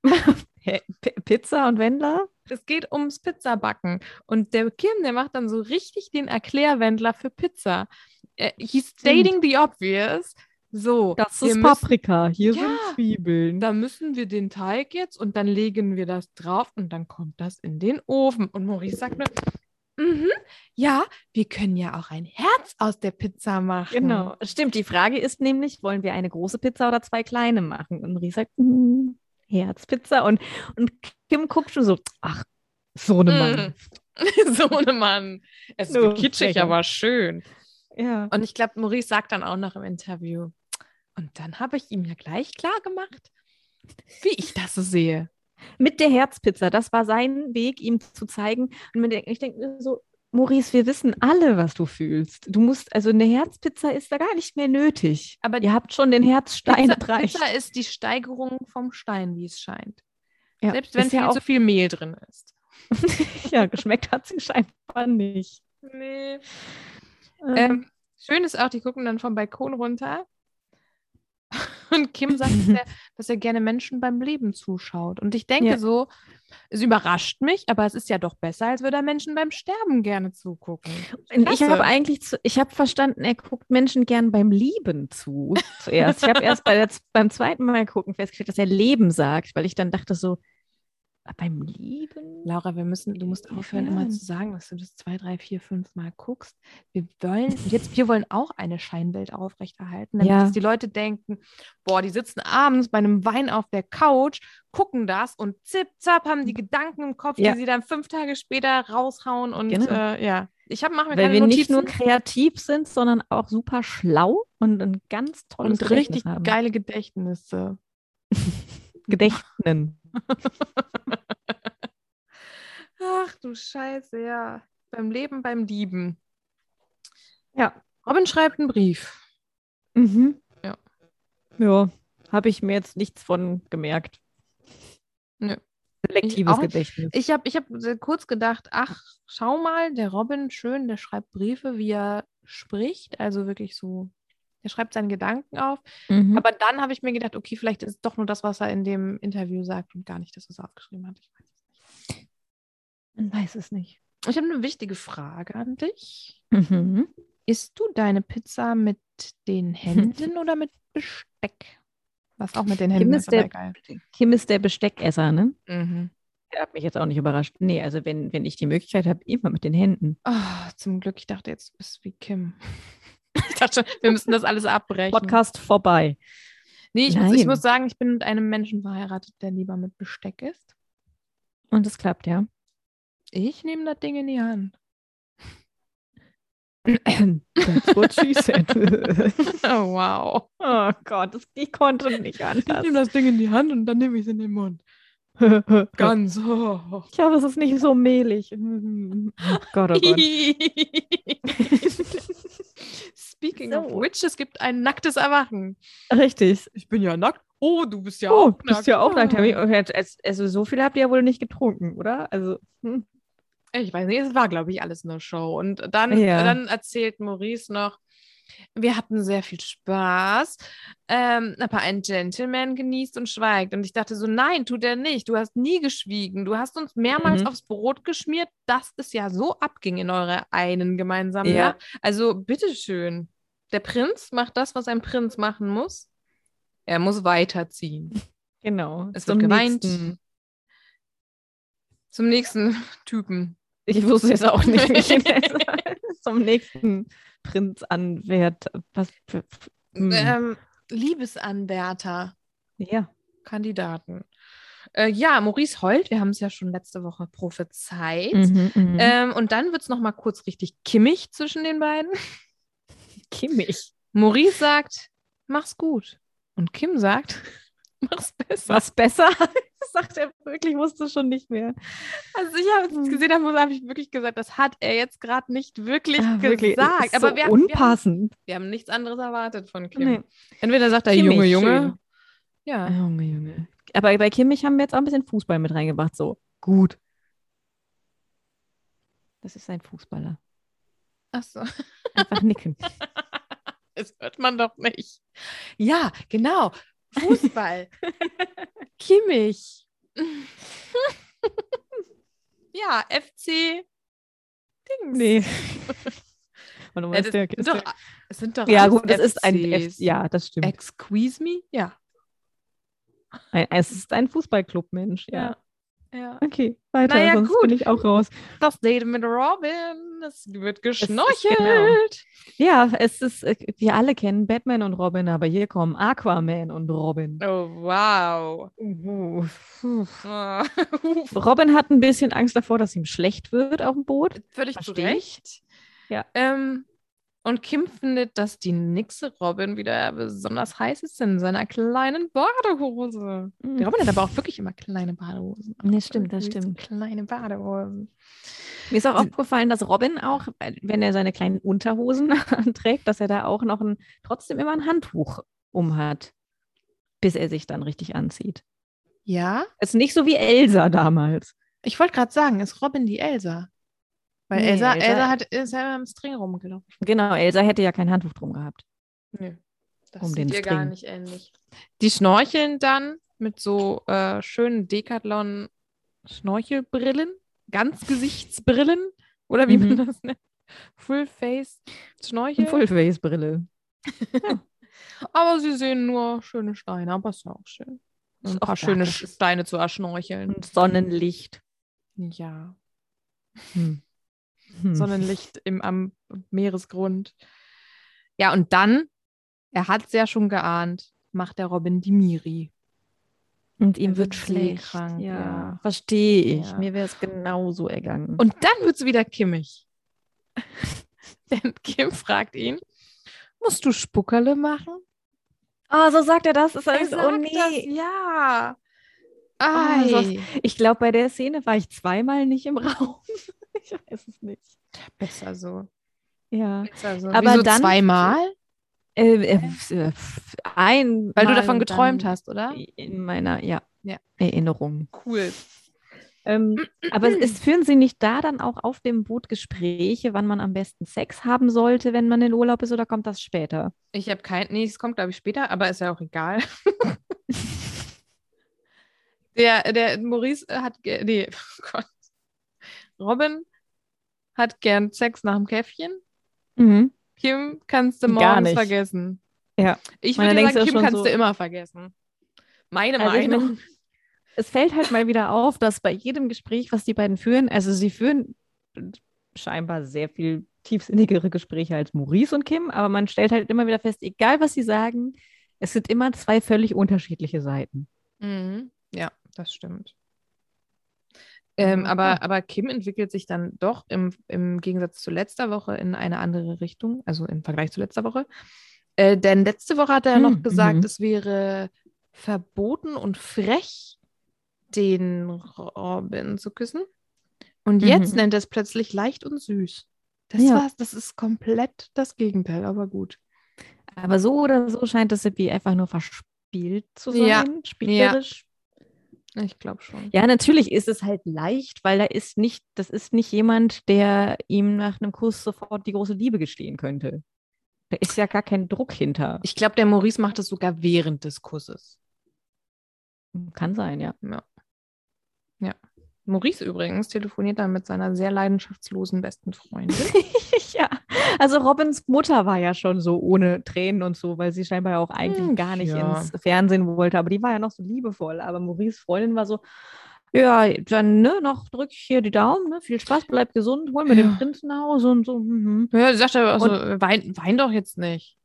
Pizza und Wendler? Es geht ums Pizzabacken. Und der Kim, der macht dann so richtig den Erklärwendler für Pizza. Äh, he's stating the obvious. So, Das ist müssen- Paprika. Hier Ja. sind Zwiebeln. Da müssen wir den Teig jetzt und dann legen wir das drauf und dann kommt das in den Ofen. Und Maurice sagt nur, mhm, ja, wir können ja auch ein Herz aus der Pizza machen. Genau. Stimmt. Die Frage ist nämlich, wollen wir eine große Pizza oder zwei kleine machen? Und Marie sagt, mm, Herzpizza. Und, und Kim guckt schon so, ach, so eine Mann. so eine Mann. Es ist So kitschig, frech. aber schön. Ja. Und ich glaube, Maurice sagt dann auch noch im Interview, und dann habe ich ihm ja gleich klar gemacht, wie ich das so sehe. Mit der Herzpizza. Das war sein Weg, ihm zu zeigen. Und ich denke mir so, Maurice, wir wissen alle, was du fühlst. Du musst, also eine Herzpizza ist da gar nicht mehr nötig. Aber Ihr habt schon den Herzstein Pizza, erreicht. Pizza ist die Steigerung vom Stein, wie es scheint. Ja, Selbst wenn ja auch, zu viel Mehl drin ist. ja, geschmeckt hat sie scheinbar nicht. Nee. Ähm, Ähm, schön ist auch, die gucken dann vom Balkon runter. Und Kim sagt, dass er, dass er gerne Menschen beim Leben zuschaut. Und ich denke Ja. so, es überrascht mich, aber es ist ja doch besser, als würde er Menschen beim Sterben gerne zugucken. Und ich habe eigentlich, zu, ich habe verstanden, er guckt Menschen gern beim Lieben zu zuerst. Ich habe erst bei der, beim zweiten Mal gucken festgestellt, dass er Leben sagt, weil ich dann dachte so, beim Lieben? Laura, wir müssen, du musst aufhören, immer Inwiefern? zu sagen, dass du das zwei, drei, vier, fünf Mal guckst. Wir wollen, jetzt, wir wollen auch eine Scheinwelt aufrechterhalten, damit Ja. dass die Leute denken, boah, die sitzen abends bei einem Wein auf der Couch, gucken das und zip, zap, haben die Gedanken im Kopf, Ja. die sie dann fünf Tage später raushauen und Genau. äh, ja. Ich habe mache mir Weil wir Notizen nicht nur kreativ sind, sondern auch super schlau und ein ganz tolles und richtig haben. geile Gedächtnisse. Gedächtnen. Ach du Scheiße, ja. Beim Leben, beim Lieben. Ja. Robin schreibt einen Brief. Mhm. Ja. Ja. habe ich mir jetzt nichts von gemerkt. Nö. Selektives auch- Gedächtnis. Ich habe ich hab kurz gedacht, ach, schau mal, der Robin schön, der schreibt Briefe, wie er spricht. Also wirklich so, der schreibt seine Gedanken auf. Mhm. Aber dann habe ich mir gedacht, okay, vielleicht ist es doch nur das, was er in dem Interview sagt und gar nicht das, was er aufgeschrieben hat. Ich, weiß es nicht. Man weiß es nicht. ich habe eine wichtige Frage an dich. Mhm. Isst du deine Pizza mit den Händen oder mit Besteck? Was auch mit den Händen Kim ist, der- egal. Kim ist der Besteckesser, ne? Mhm. Der hat mich jetzt auch nicht überrascht. Nee, also wenn, wenn ich die Möglichkeit habe, immer mit den Händen. Oh, zum Glück, ich dachte jetzt, du bist wie Kim. Ich dachte wir müssen das alles abbrechen. Podcast vorbei. Nee, ich muss, ich muss sagen, ich bin mit einem Menschen verheiratet, der lieber mit Besteck isst. Und es klappt, ja. Ich nehme das Ding in die Hand. That's what she said. Oh, wow. oh Gott, das, ich konnte nicht anders. das Ding in die Hand und dann nehme ich es in den Mund. Ganz hoch. Ich hoffe, es ist nicht so mehlig. Oh Gott, oh Gott. Speaking So. of which, es gibt ein nacktes Erwachen. Richtig. Ich bin ja nackt. Oh, du bist ja oh, auch du bist ja auch nackt. Okay, Also, also so viel habt ihr ja wohl nicht getrunken, oder? Also, hm. Ich weiß nicht, es war, glaube ich, alles eine Show. Und dann, Ja. dann erzählt Maurice noch, wir hatten sehr viel Spaß, ähm, aber ein Gentleman genießt und schweigt. Und ich dachte so, nein, tut er nicht. Du hast nie geschwiegen. Du hast uns mehrmals Mhm. aufs Brot geschmiert, dass es ja so abging in eurer einen gemeinsamen Ja. Nacht. Also bitteschön. Der Prinz macht das, was ein Prinz machen muss. Er muss weiterziehen. genau. Es wird geweint. nächsten- Zum nächsten Typen. Ich wusste jetzt auch nicht, zum nächsten Prinz anwert. Was hm. Ähm, Liebesanwärter. ja. Kandidaten. Äh, ja, Maurice heult, wir haben es ja schon letzte Woche prophezeit. Mhm, mhm. Ähm, und dann wird es nochmal kurz richtig kimmig zwischen den beiden. Kimmig. Maurice sagt, mach's gut. Und Kim sagt, mach's besser. Was besser? Das sagt er wirklich, wusste schon nicht mehr. Also ich habe, es gesehen habe, habe ich wirklich gesagt, das hat er jetzt gerade nicht wirklich Ah, wirklich, gesagt. Aber so wir, wir, haben, unpassend. wir haben nichts anderes erwartet von Kim. Nee. Entweder sagt er Kimmig, Junge, Junge. schön. Ja. Junge, Junge. Aber bei Kimmich haben wir jetzt auch ein bisschen Fußball mit reingebracht. So, gut. Das ist ein Fußballer. Ach so. Einfach nicken. Das hört man doch nicht. Ja, genau. Fußball. Kimmich. ja, FC Dings. nee. Warte mal, ist der, sind ist doch, es sind doch ja, gut, das ist ein. F ja, das stimmt. Excuse me? Ja. Ein, es ist ein Fußballclub-Mensch, ja. ja. Okay, weiter, Naja, sonst gut. bin ich auch raus. Das Date mit Robin. Es wird geschnorchelt. genau. Ja, es ist, äh, wir alle kennen Batman und Robin, aber hier kommen Aquaman und Robin. Oh, wow. Uhu. Ah, Robin hat ein bisschen Angst davor, dass ihm schlecht wird auf dem Boot. Völlig zu Versteh ich. Recht. Ja. Ähm, und Kim findet, dass die Nixe Robin wieder besonders heiß ist in seiner kleinen Badehose. Der Robin hat aber auch wirklich immer kleine Badehosen. Nee, stimmt, das stimmt. Kleine Badehosen. Mir ist auch aufgefallen, dass Robin auch, äh, wenn er seine kleinen Unterhosen trägt, dass er da auch noch ein, trotzdem immer ein Handtuch umhat, bis er sich dann richtig anzieht. Ja, Ist nicht so wie Elsa damals. ich wollte gerade sagen, ist Robin die Elsa? Weil Nee, Elsa, Elsa- Elsa hat, ist ja im String rumgelaufen. Genau, Elsa hätte ja kein Handtuch drum gehabt. Nö, das Um sieht den ihr gar String. nicht ähnlich. Die schnorcheln dann mit so äh, schönen Decathlon-Schnorchelbrillen, Ganzgesichtsbrillen oder wie Mhm. man das nennt. Full-Face Schnorchel. Eine Fullface-Brille. Aber sie sehen nur schöne Steine, aber ist ja auch schön. Ist Ein auch paar schöne Steine zu erschnorcheln. Und Sonnenlicht. Ja, Hm. Hm. Sonnenlicht im, am Meeresgrund. Ja, und dann, er hat es ja schon geahnt, macht der Robin die Miri. Und ihm Er wird wird schlecht. seekrank, ja, ja. verstehe ich. Ja. Mir wäre es genauso ergangen. Und dann wird es wieder kimmig. Denn Kim fragt ihn, musst du Spuckerle machen? oh, so sagt er das. Ist Er alles, oh sagt nee. das, ja. Oh. Ich glaube, bei der Szene war ich zweimal nicht im Raum. ich weiß es nicht. Besser so. Ja. Besser so. Aber Wieso dann- zweimal? Äh, äh, äh, ein Weil du Mal davon und geträumt hast, oder? In meiner ja, Ja. Erinnerung. Cool. Ähm, aber es führen Sie nicht da dann auch auf dem Boot Gespräche, wann man am besten Sex haben sollte, wenn man in Urlaub ist, oder kommt das später? Ich habe kein, nee, es kommt, glaube ich, später, aber ist ja auch egal. der, der Maurice hat, nee, oh Gott. Robin hat gern Sex nach dem Käffchen. Mhm. Kim kannst du morgens vergessen. Ja. Ich würde sagen, Kim kannst so- du immer vergessen. Meine Also ich Meinung. mein, es fällt halt mal wieder auf, dass bei jedem Gespräch, was die beiden führen, also sie führen scheinbar sehr viel tiefsinnigere Gespräche als Maurice und Kim, aber man stellt halt immer wieder fest, egal was sie sagen, es sind immer zwei völlig unterschiedliche Seiten. Mhm. Ja, das stimmt. Ähm, Ja. aber, aber Kim entwickelt sich dann doch im, im Gegensatz zu letzter Woche in eine andere Richtung, also im Vergleich zu letzter Woche. Äh, denn letzte Woche hat er Hm, noch gesagt, mhm. es wäre verboten und frech, den Robin zu küssen. Und jetzt Mhm. nennt er es plötzlich leicht und süß. Das Ja. war's, das ist komplett das Gegenteil, aber gut. Aber so oder so scheint es irgendwie einfach nur verspielt zu sein, Ja. spielerisch. Ich glaube schon. Ja, natürlich ist es halt leicht, weil da ist nicht, das ist nicht jemand, der ihm nach einem Kuss sofort die große Liebe gestehen könnte. Da ist ja gar kein Druck hinter. Ich glaube, der Maurice macht es sogar während des Kusses. Kann sein, ja. Maurice übrigens telefoniert dann mit seiner sehr leidenschaftslosen besten Freundin. ja, also Robins Mutter war ja schon so ohne Tränen und so, weil sie scheinbar auch eigentlich Hm, gar nicht ja. ins Fernsehen wollte, aber die war ja noch so liebevoll. Aber Maurice Freundin war so, ja, dann ne, noch drück ich hier die Daumen, ne? viel Spaß, bleib gesund, hol mir den Ja. Prinzen nach Hause und so. Mhm. Ja, sie sagt aber auch so, wein, wein doch jetzt nicht.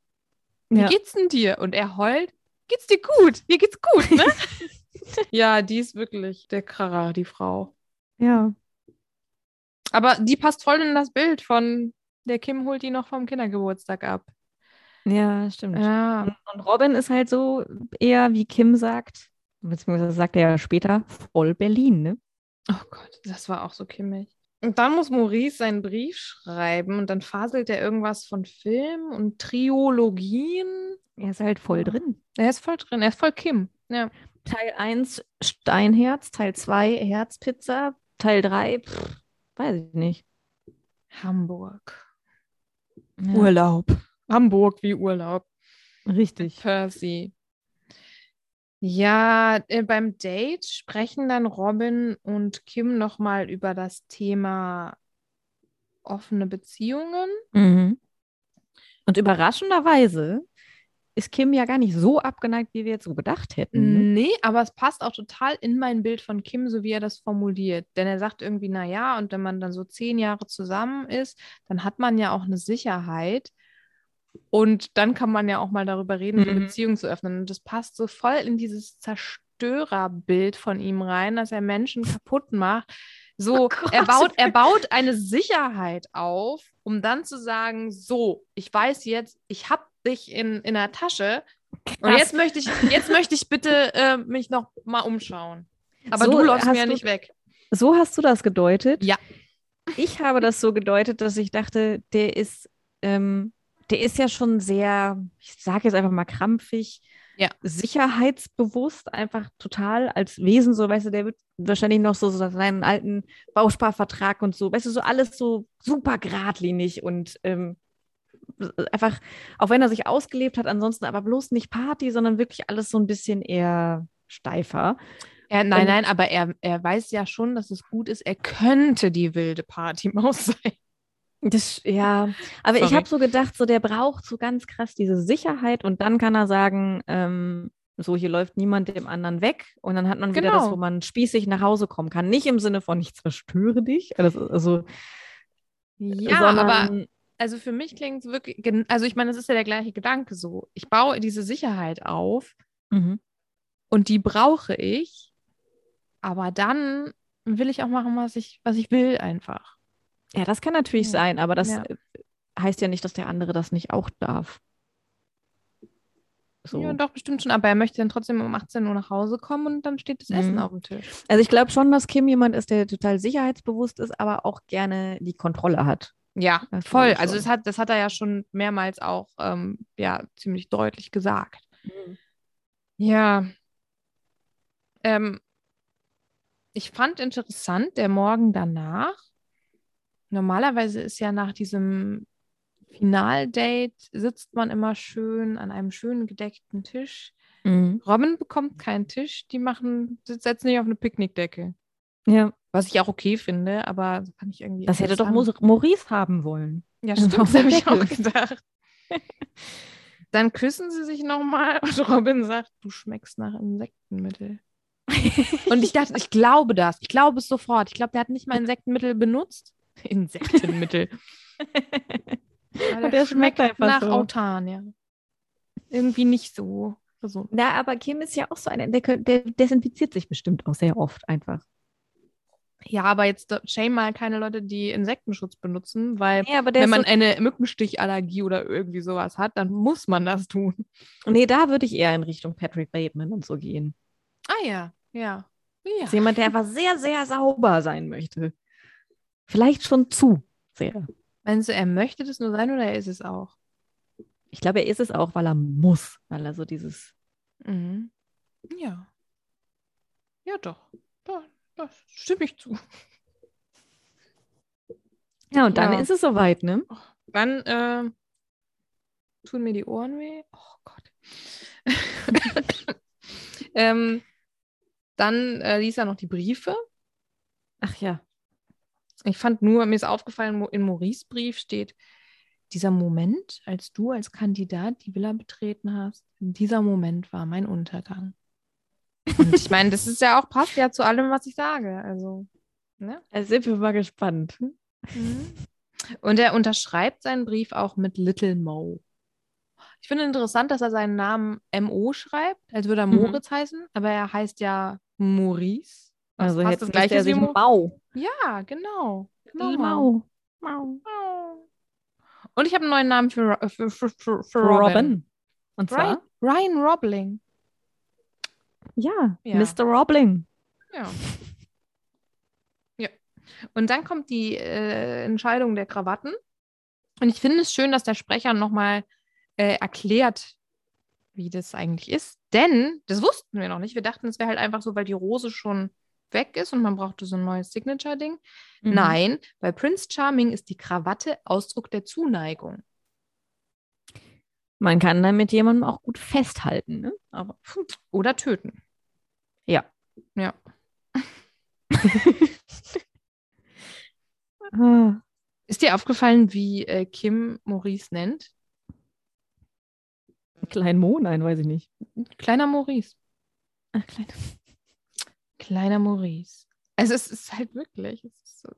Wie Ja. geht's denn dir? Und er heult. Geht's dir gut? Dir geht's gut, ne? ja, die ist wirklich der Kracher, die Frau. ja. Aber die passt voll in das Bild von der Kim holt die noch vom Kindergeburtstag ab. Ja, stimmt. Ja. Und, und Robin ist halt so eher, wie Kim sagt, beziehungsweise sagt er ja später, voll Berlin, ne? Oh Gott, das war auch so kimmig. Und dann muss Maurice seinen Brief schreiben und dann faselt er irgendwas von Film und Triologien. Er ist halt voll drin. Er ist voll drin, er ist voll Kim. Ja. Teil 1 Steinherz, Teil 2 Herzpizza, Teil 3, pff, weiß ich nicht. Hamburg. Ja, Urlaub. Hamburg wie Urlaub. Richtig. Percy. Ja, äh, beim Date sprechen dann Robin und Kim nochmal über das Thema offene Beziehungen. Mhm. Und überraschenderweise ist Kim ja gar nicht so abgeneigt, wie wir jetzt so gedacht hätten. Ne? Nee, aber es passt auch total in mein Bild von Kim, so wie er das formuliert. Denn er sagt irgendwie, na ja, und wenn man dann so zehn Jahre zusammen ist, dann hat man ja auch eine Sicherheit. Und dann kann man ja auch mal darüber reden, eine Mhm. Beziehung zu öffnen. Und das passt so voll in dieses Zerstörerbild von ihm rein, dass er Menschen kaputt macht. So, Oh er, baut, er baut eine Sicherheit auf, um dann zu sagen, so, ich weiß jetzt, ich habe dich in, in der Tasche und Krass. jetzt möchte ich, jetzt möchte ich bitte äh, mich noch mal umschauen. Aber So du läufst mir ja nicht weg. So hast du das gedeutet? Ja. Ich habe das so gedeutet, dass ich dachte, der ist, ähm, der ist ja schon sehr, ich sage jetzt einfach mal krampfig, Ja. sicherheitsbewusst, einfach total als Wesen, so weißt du, der wird wahrscheinlich noch so, so seinen alten Bausparvertrag und so, weißt du, so alles so super geradlinig und ähm, einfach, auch wenn er sich ausgelebt hat, ansonsten aber bloß nicht Party, sondern wirklich alles so ein bisschen eher steifer. Er, nein, Und- nein, aber er, er weiß ja schon, dass es gut ist. Er könnte die wilde Partymaus sein. Das, ja, aber ich Sorry. habe so gedacht, so der braucht so ganz krass diese Sicherheit und dann kann er sagen, ähm, so hier läuft niemand dem anderen weg und dann hat man wieder das, Genau. wo man spießig nach Hause kommen kann. Nicht im Sinne von ich zerstöre dich, also, also Ja, aber also für mich klingt es wirklich, also ich meine, es ist ja der gleiche Gedanke so. Ich baue diese Sicherheit auf Mhm. und die brauche ich, aber dann will ich auch machen, was ich, was ich will einfach. ja, das kann natürlich Ja. sein, aber das Ja. äh, heißt ja nicht, dass der andere das nicht auch darf. So. Ja, doch, bestimmt schon. Aber er möchte dann trotzdem um 18 Uhr nach Hause kommen und dann steht das Essen Mhm. auf dem Tisch. Also ich glaube schon, dass Kim jemand ist, der total sicherheitsbewusst ist, aber auch gerne die Kontrolle hat. Ja, Das voll. glaube ich Also das hat, das hat er ja schon mehrmals auch ähm, ja, ziemlich deutlich gesagt. Ja. Ähm, ich fand interessant, der Morgen danach. Normalerweise ist ja nach diesem Finaldate sitzt man immer schön an einem schönen gedeckten Tisch. Mhm. Robin bekommt keinen Tisch, die machen, setzen sich auf eine Picknickdecke. Ja, Was ich auch okay finde, aber das fand ich irgendwie. das hätte doch Maurice haben wollen. Ja, stimmt, das habe ich auch gedacht. Dann küssen sie sich nochmal und Robin sagt, du schmeckst nach Insektenmittel. Und ich dachte, ich glaube das. Ich glaube es sofort. Ich glaube, der hat nicht mal Insektenmittel benutzt. Insektenmittel. Und der schmeckt einfach nach so. Autan, ja. Irgendwie nicht so gesund. Na, aber Kim ist ja auch so einer, der, der desinfiziert sich bestimmt auch sehr oft einfach. Ja, aber jetzt shame mal keine Leute, die Insektenschutz benutzen, weil Nee, wenn man ist eine Mückenstichallergie oder irgendwie sowas hat, dann muss man das tun. so, nee, da würde ich eher in Richtung Patrick Bateman und so gehen. Ah ja, ja. Ja. ist jemand, der einfach sehr, sehr sauber sein möchte. Vielleicht schon zu sehr. Meinst du, er möchte das nur sein oder er ist es auch? Ich glaube, er ist es auch, weil er muss, weil er so dieses. Mhm. Ja. Ja, doch. Da, da stimme ich zu. Ja, und dann Ja. ist es soweit, ne? Dann äh, tun mir die Ohren weh. Oh Gott. ähm, dann äh, liest er noch die Briefe. Ach ja. Ich fand nur, mir ist aufgefallen, in Maurice Brief steht, dieser Moment, als du als Kandidat die Villa betreten hast, dieser Moment war mein Untergang. Und ich meine, das ist ja auch, passt ja zu allem, was ich sage. Also, ne? Da sind wir mal gespannt. Mhm. Und er unterschreibt seinen Brief auch mit Little Mo. Ich finde interessant, dass er seinen Namen M.O. schreibt, als würde er Mhm. Moritz heißen, aber er heißt ja Maurice. Also hätte das gleiche er sich Mo Mau. Ja, genau. Genau, Little Mau. Mau. Mau. Und ich habe einen neuen Namen für, für, für, für, für Robin. Robin. Und Ryan, zwar? Ryan Robling. Ja, Ja. Mr. Robling. Ja. Ja. Und dann kommt die äh, Entscheidung der Krawatten. Und ich finde es schön, dass der Sprecher nochmal äh, erklärt, wie das eigentlich ist. Denn, das wussten wir noch nicht. Wir dachten, es wäre halt einfach so, weil die Rose schon weg ist und man brauchte so ein neues Signature-Ding. Mhm. Nein, bei Prince Charming ist die Krawatte Ausdruck der Zuneigung. Man kann damit jemandem auch gut festhalten, ne? Aber Oder töten. ja. Ja. Ist dir aufgefallen, wie äh, Kim Maurice nennt? Klein Mo? Nein, weiß ich nicht. Kleiner Maurice. Ach, klein. Kleiner Maurice. Also es ist halt wirklich, es ist so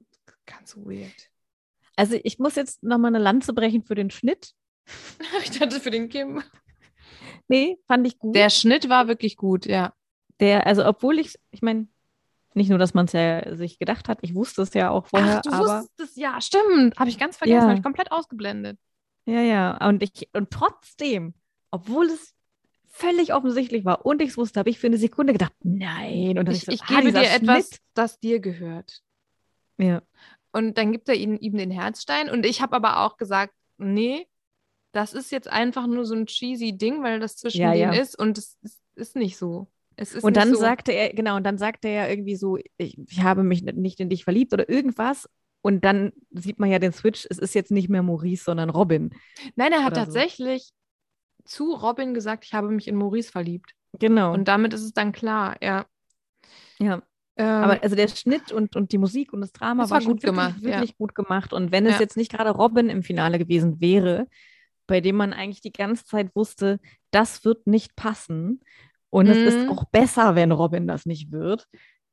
ganz weird. Also ich muss jetzt nochmal eine Lanze brechen für den Schnitt. Ich dachte für den Kim. Nee, fand ich gut. Der Schnitt war wirklich gut, ja. Der, also obwohl ich, ich meine, nicht nur, dass man es ja sich gedacht hat, ich wusste es ja auch vorher, Ach, du aber wusstest es, ja, stimmt. Habe ich ganz vergessen, Ja. habe ich komplett ausgeblendet. ja, ja. Und ich, und trotzdem, obwohl es völlig offensichtlich war und ich es wusste, habe ich für eine Sekunde gedacht, nein. Und dann Ich, so, ich ah, gebe dir etwas, Schnitt. das dir gehört. Ja. Und dann gibt er ihm, ihm den Herzstein. Und ich habe aber auch gesagt, nee, das ist jetzt einfach nur so ein cheesy Ding, weil das zwischen Ja, denen ja. ist. Und es ist, ist nicht so. Und dann so. sagte er, genau, und dann sagte er irgendwie so, ich, ich habe mich nicht in dich verliebt oder irgendwas. Und dann sieht man ja den Switch, es ist jetzt nicht mehr Maurice, sondern Robin. Nein, er hat oder so. tatsächlich zu Robin gesagt, ich habe mich in Maurice verliebt. Genau. Und damit ist es dann klar, ja. ja. Ähm, Aber also der Schnitt und, und die Musik und das Drama Das war, war gut wirklich, gemacht, ja. wirklich gut gemacht. Und wenn es Ja. jetzt nicht gerade Robin im Finale gewesen wäre, bei dem man eigentlich die ganze Zeit wusste, das wird nicht passen und es ist Mhm. auch besser, wenn Robin das nicht wird,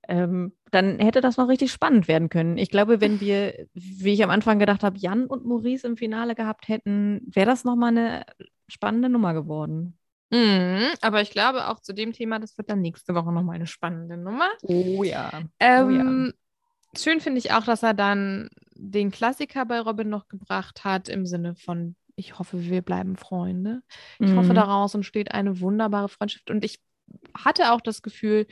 ähm, dann hätte das noch richtig spannend werden können. Ich glaube, wenn wir, wie ich am Anfang gedacht habe, Jan und Maurice im Finale gehabt hätten, wäre das nochmal eine spannende Nummer geworden. mhm, aber ich glaube auch zu dem Thema, das wird dann nächste Woche nochmal eine spannende Nummer. Oh ja. Ähm, Schön finde ich auch, dass er dann den Klassiker bei Robin noch gebracht hat, im Sinne von, ich hoffe, wir bleiben Freunde. Ich hoffe, Mhm. daraus entsteht eine wunderbare Freundschaft. Und ich hatte auch das Gefühl,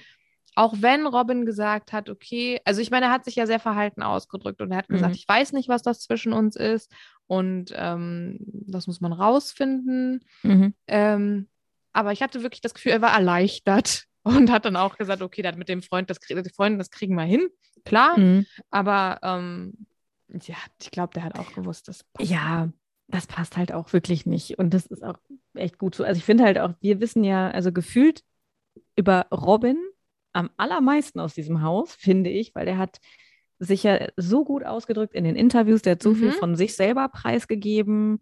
auch wenn Robin gesagt hat, okay, also ich meine, er hat sich ja sehr verhalten ausgedrückt und er hat gesagt, Mhm. ich weiß nicht, was das zwischen uns ist und ähm, das muss man rausfinden. Mhm. Ähm, aber ich hatte wirklich das Gefühl, er war erleichtert und hat dann auch gesagt, okay, das mit dem Freund, das, krie- die Freundin, das kriegen wir hin, klar. Mhm. Aber ähm, ja, ich glaube, der hat auch gewusst, dass Ja, das passt halt auch wirklich nicht. Und das ist auch echt gut so. Also ich finde halt auch, wir wissen ja, also gefühlt über Robin am allermeisten aus diesem Haus, finde ich, weil der hat sich ja so gut ausgedrückt in den Interviews, der hat so viel Mhm. von sich selber preisgegeben,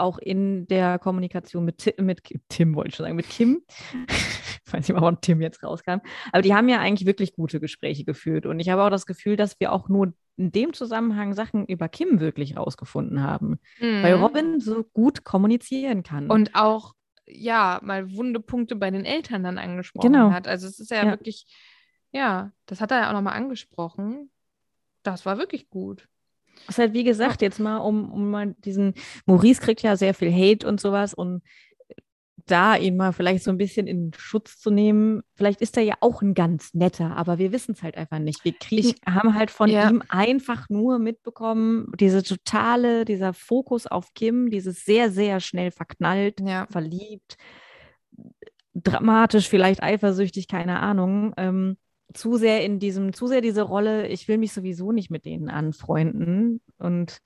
auch in der Kommunikation mit, Ti- mit Tim, wollte ich schon sagen, mit Kim. Ich weiß nicht mal, warum Tim jetzt rauskam. Aber die haben ja eigentlich wirklich gute Gespräche geführt. Und ich habe auch das Gefühl, dass wir auch nur in dem Zusammenhang Sachen über Kim wirklich rausgefunden haben. Weil Mhm. Robin so gut kommunizieren kann. und auch ja mal wunde Punkte bei den Eltern dann angesprochen Genau. hat. Also es ist ja, Ja. wirklich, ja, das hat er ja auch nochmal angesprochen. Das war wirklich gut. Ist halt, wie gesagt, jetzt mal, um, um mal diesen, Maurice kriegt ja sehr viel Hate und sowas und da ihn mal vielleicht so ein bisschen in Schutz zu nehmen, vielleicht ist er ja auch ein ganz netter, aber wir wissen es halt einfach nicht. Wir kriegen, Ich- haben halt von ja. ihm einfach nur mitbekommen, diese totale, dieser Fokus auf Kim, dieses sehr, sehr schnell verknallt, Ja. verliebt, dramatisch, vielleicht eifersüchtig, keine Ahnung. Ähm, zu sehr in diesem, zu sehr diese Rolle, ich will mich sowieso nicht mit denen anfreunden und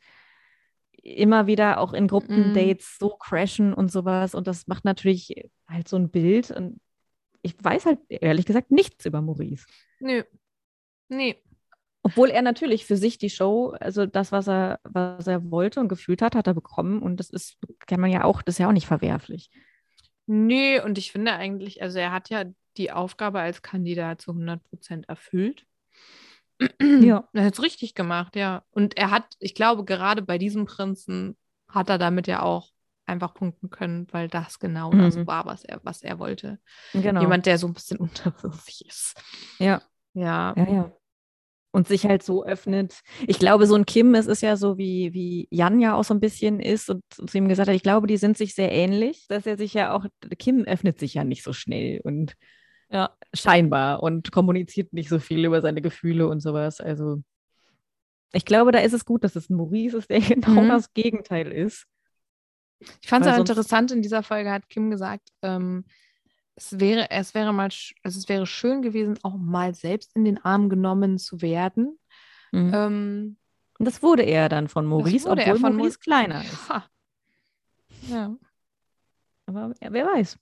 immer wieder auch in Gruppendates so crashen und sowas. Und das macht natürlich halt so ein Bild. Und ich weiß halt ehrlich gesagt nichts über Maurice. Nö. Nee. Obwohl er natürlich für sich die Show, also das, was er, was er wollte und gefühlt hat, hat er bekommen. Und das ist, kann man ja auch, das ist ja auch nicht verwerflich. Nee, und ich finde eigentlich, also er hat ja die Aufgabe als Kandidat zu 100 Prozent erfüllt. Ja. Er hat es richtig gemacht, ja. Und er hat, ich glaube, gerade bei diesem Prinzen hat er damit ja auch einfach punkten können, weil das genau das Mhm. war, was er, was er wollte. Genau. Jemand, der so ein bisschen unterwürfig ist. Ja. Ja. Ja, ja. Und sich halt so öffnet. Ich glaube, so ein Kim, es ist ja so, wie, wie Jan ja auch so ein bisschen ist und zu ihm gesagt hat, ich glaube, die sind sich sehr ähnlich, dass er sich ja auch, Kim öffnet sich ja nicht so schnell und ja, scheinbar und kommuniziert nicht so viel über seine Gefühle und sowas. Also ich glaube, da ist es gut, dass es Maurice ist, der genau Mhm. das Gegenteil ist. Ich fand es auch interessant, in dieser Folge hat Kim gesagt, ähm, es wäre, es wäre mal, also es wäre schön gewesen, auch mal selbst in den Arm genommen zu werden. Mhm. Ähm, Und das wurde er dann von Maurice, wurde obwohl er von Maurice Mau- kleiner ist. ha. Ja. Aber ja, wer weiß.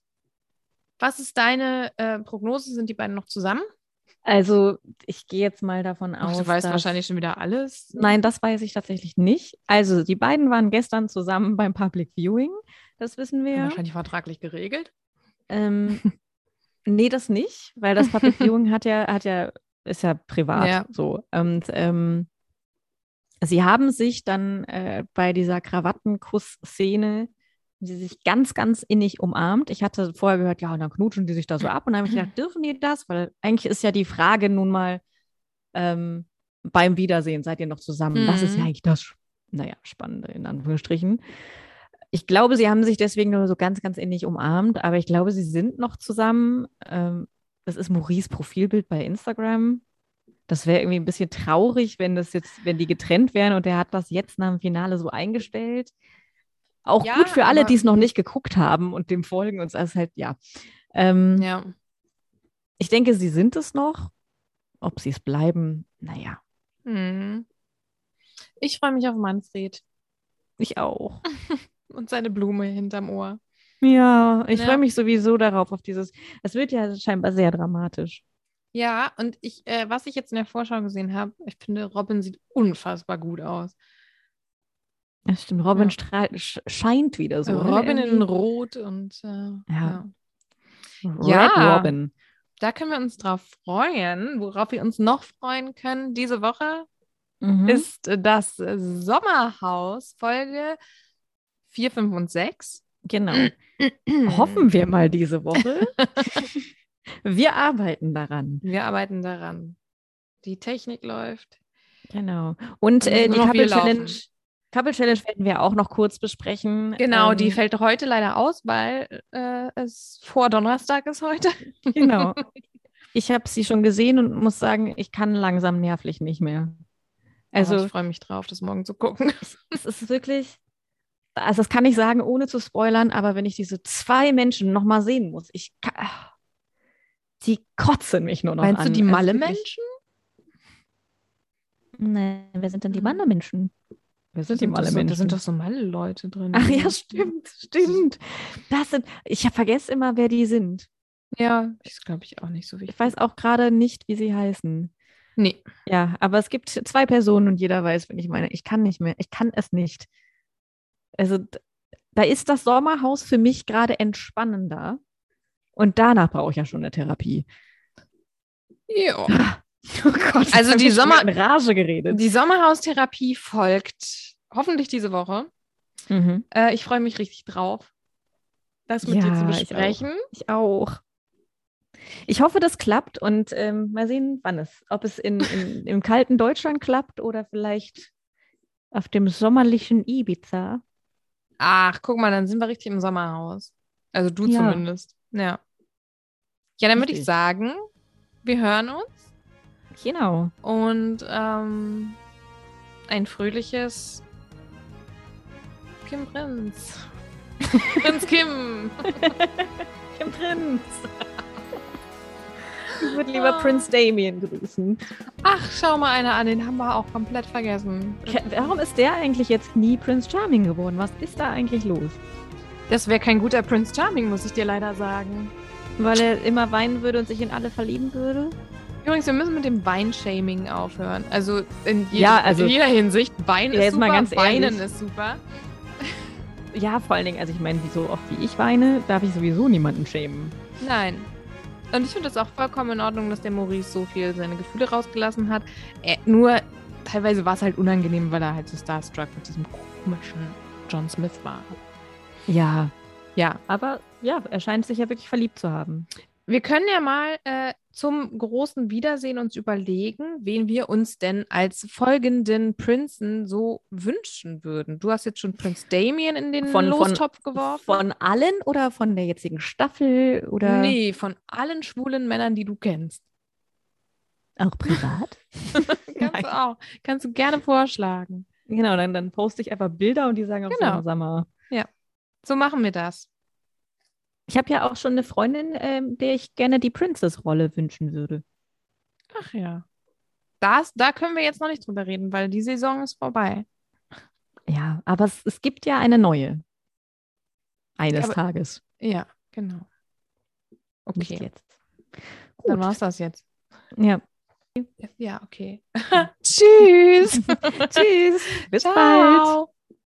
Was ist deine äh, Prognose? Sind die beiden noch zusammen? Also ich gehe jetzt mal davon Ach, aus, du weißt dass... wahrscheinlich schon wieder alles. Nein, das weiß ich tatsächlich nicht. Also, die beiden waren gestern zusammen beim Public Viewing. Das wissen wir. ja. Wahrscheinlich vertraglich geregelt. Ähm, nee, das nicht, weil das Public Viewing hat ja, hat ja, ist ja privat Ja. so. Und ähm, sie haben sich dann äh, bei dieser Krawattenkuss-Szene sie sich ganz, ganz innig umarmt. Ich hatte vorher gehört, ja, und dann knutschen die sich da so ab. Und dann habe ich gedacht, dürfen die das? Weil eigentlich ist ja die Frage nun mal ähm, beim Wiedersehen, seid ihr noch zusammen? Das ist ja Mhm. eigentlich das, naja, Spannende in Anführungsstrichen. Ich glaube, sie haben sich deswegen nur so ganz, ganz innig umarmt, aber ich glaube, sie sind noch zusammen. Ähm, das ist Maurice Profilbild bei Instagram. Das wäre irgendwie ein bisschen traurig, wenn das jetzt, wenn die getrennt wären und er hat das jetzt nach dem Finale so eingestellt. Auch Ja, gut für alle, die es noch nicht geguckt haben und dem folgen und es halt, ja. Ähm, Ja. Ich denke, sie sind es noch. Ob sie es bleiben, naja, Mhm. Ich freue mich auf Manfred ich auch. und seine Blume hinterm Ohr. Ja, ich Ja. freue mich sowieso darauf, auf dieses. Es wird ja scheinbar sehr dramatisch. Ja, und ich, äh, was ich jetzt in der Vorschau gesehen habe, ich finde, Robin sieht unfassbar gut aus. Ja, stimmt. Robin Ja. strahlt, sch scheint wieder so. ne? Robin in. Rot und äh, Ja. ja. Ja. Robin. Da können wir uns drauf freuen. Worauf wir uns noch freuen können diese Woche Mhm. ist das Sommerhaus, Folge 4, 5 und 6. genau. Hoffen wir mal diese Woche. wir arbeiten daran. Wir arbeiten daran. Die Technik läuft. Genau. Und äh, die Couple Challenge. Couple Challenge werden wir auch noch kurz besprechen. Genau, die Ähm, fällt heute leider aus, weil äh, es vor Donnerstag ist heute. Genau. Ich habe sie schon gesehen und muss sagen, ich kann langsam nervlich nicht mehr. Also Also ich freue mich drauf, das morgen zu gucken. es ist wirklich, also das kann ich sagen, ohne zu spoilern, aber wenn ich diese zwei Menschen nochmal sehen muss, ich kann, ah, die kotzen mich nur noch Meinst an. du die Also Malle-Menschen? Nee, wer sind denn die Hm. Malle-Menschen? Wer sind die doch so, Malle-Menschen? da sind doch so Malle-Leute drin. Ach ja, stimmt, stimmt. Das sind, ich vergesse immer, wer die sind. Ja, ist glaube ich auch nicht so wichtig. Ich weiß auch gerade nicht, wie sie heißen. Nee. Ja, aber es gibt zwei Personen und jeder weiß, wenn ich meine, ich kann nicht mehr, ich kann es nicht. Also da ist das Sommerhaus für mich gerade entspannender und danach brauche ich ja schon eine Therapie. Ja. Oh Gott, Also die Sommer- in Rage geredet. Die Sommerhaustherapie folgt hoffentlich diese Woche. Mhm. Äh, ich freue mich richtig drauf, das mit dir Ja, zu ich auch. besprechen. Ich auch. Ich hoffe, das klappt und ähm, mal sehen, wann es. Ob es in, in, im kalten Deutschland klappt oder vielleicht auf dem sommerlichen Ibiza. Ach, guck mal, dann sind wir richtig im Sommerhaus. Also du Ja. zumindest. Ja. Ja, dann würde ich sagen, wir hören uns Genau. und ähm, ein fröhliches Kim Prinz. Prinz Kim. Kim Prinz. Ich würde lieber Ah. Prinz Damien grüßen. Ach, schau mal einer an, den haben wir auch komplett vergessen. Warum ist der eigentlich jetzt nie Prince Charming geworden? Was ist da eigentlich los? Das wäre kein guter Prince Charming, muss ich dir leider sagen. Weil er immer weinen würde und sich in alle verlieben würde? Übrigens, wir müssen mit dem Weinshaming aufhören. Also in, je Ja, also- in jeder Hinsicht. Wein ist super, Weinen ist super. Ja, vor allen Dingen, also ich meine, so oft wie ich weine, darf ich sowieso niemanden schämen. Nein. Und ich finde das auch vollkommen in Ordnung, dass der Maurice so viel seine Gefühle rausgelassen hat. Äh, nur teilweise war es halt unangenehm, weil er halt so starstruck mit diesem komischen John Smith war. Ja, Ja, aber ja, er scheint sich ja wirklich verliebt zu haben. wir können ja mal äh, zum großen Wiedersehen uns überlegen, wen wir uns denn als folgenden Prinzen so wünschen würden. Du hast jetzt schon Prinz Damien in den Von- von- Lostopf geworfen. Von allen oder von der jetzigen Staffel oder Nee, von allen schwulen Männern, die du kennst. auch privat? Kannst Nein. du auch. Kannst du gerne vorschlagen. genau, dann, dann poste ich einfach Bilder und die sagen auch Genau. so, sag mal. So machen wir das. Ich habe ja auch schon eine Freundin, ähm, der ich gerne die Princess-Rolle wünschen würde. Ach ja. Das, da können wir jetzt noch nicht drüber reden, weil die Saison ist vorbei. Ja, aber es, es gibt ja eine neue. Eines Aber- Tages. Ja, genau. Nicht Okay, jetzt. dann Gut. war's das jetzt. Ja. Ja, okay. Tschüss. Tschüss. Bis bald. Ciao.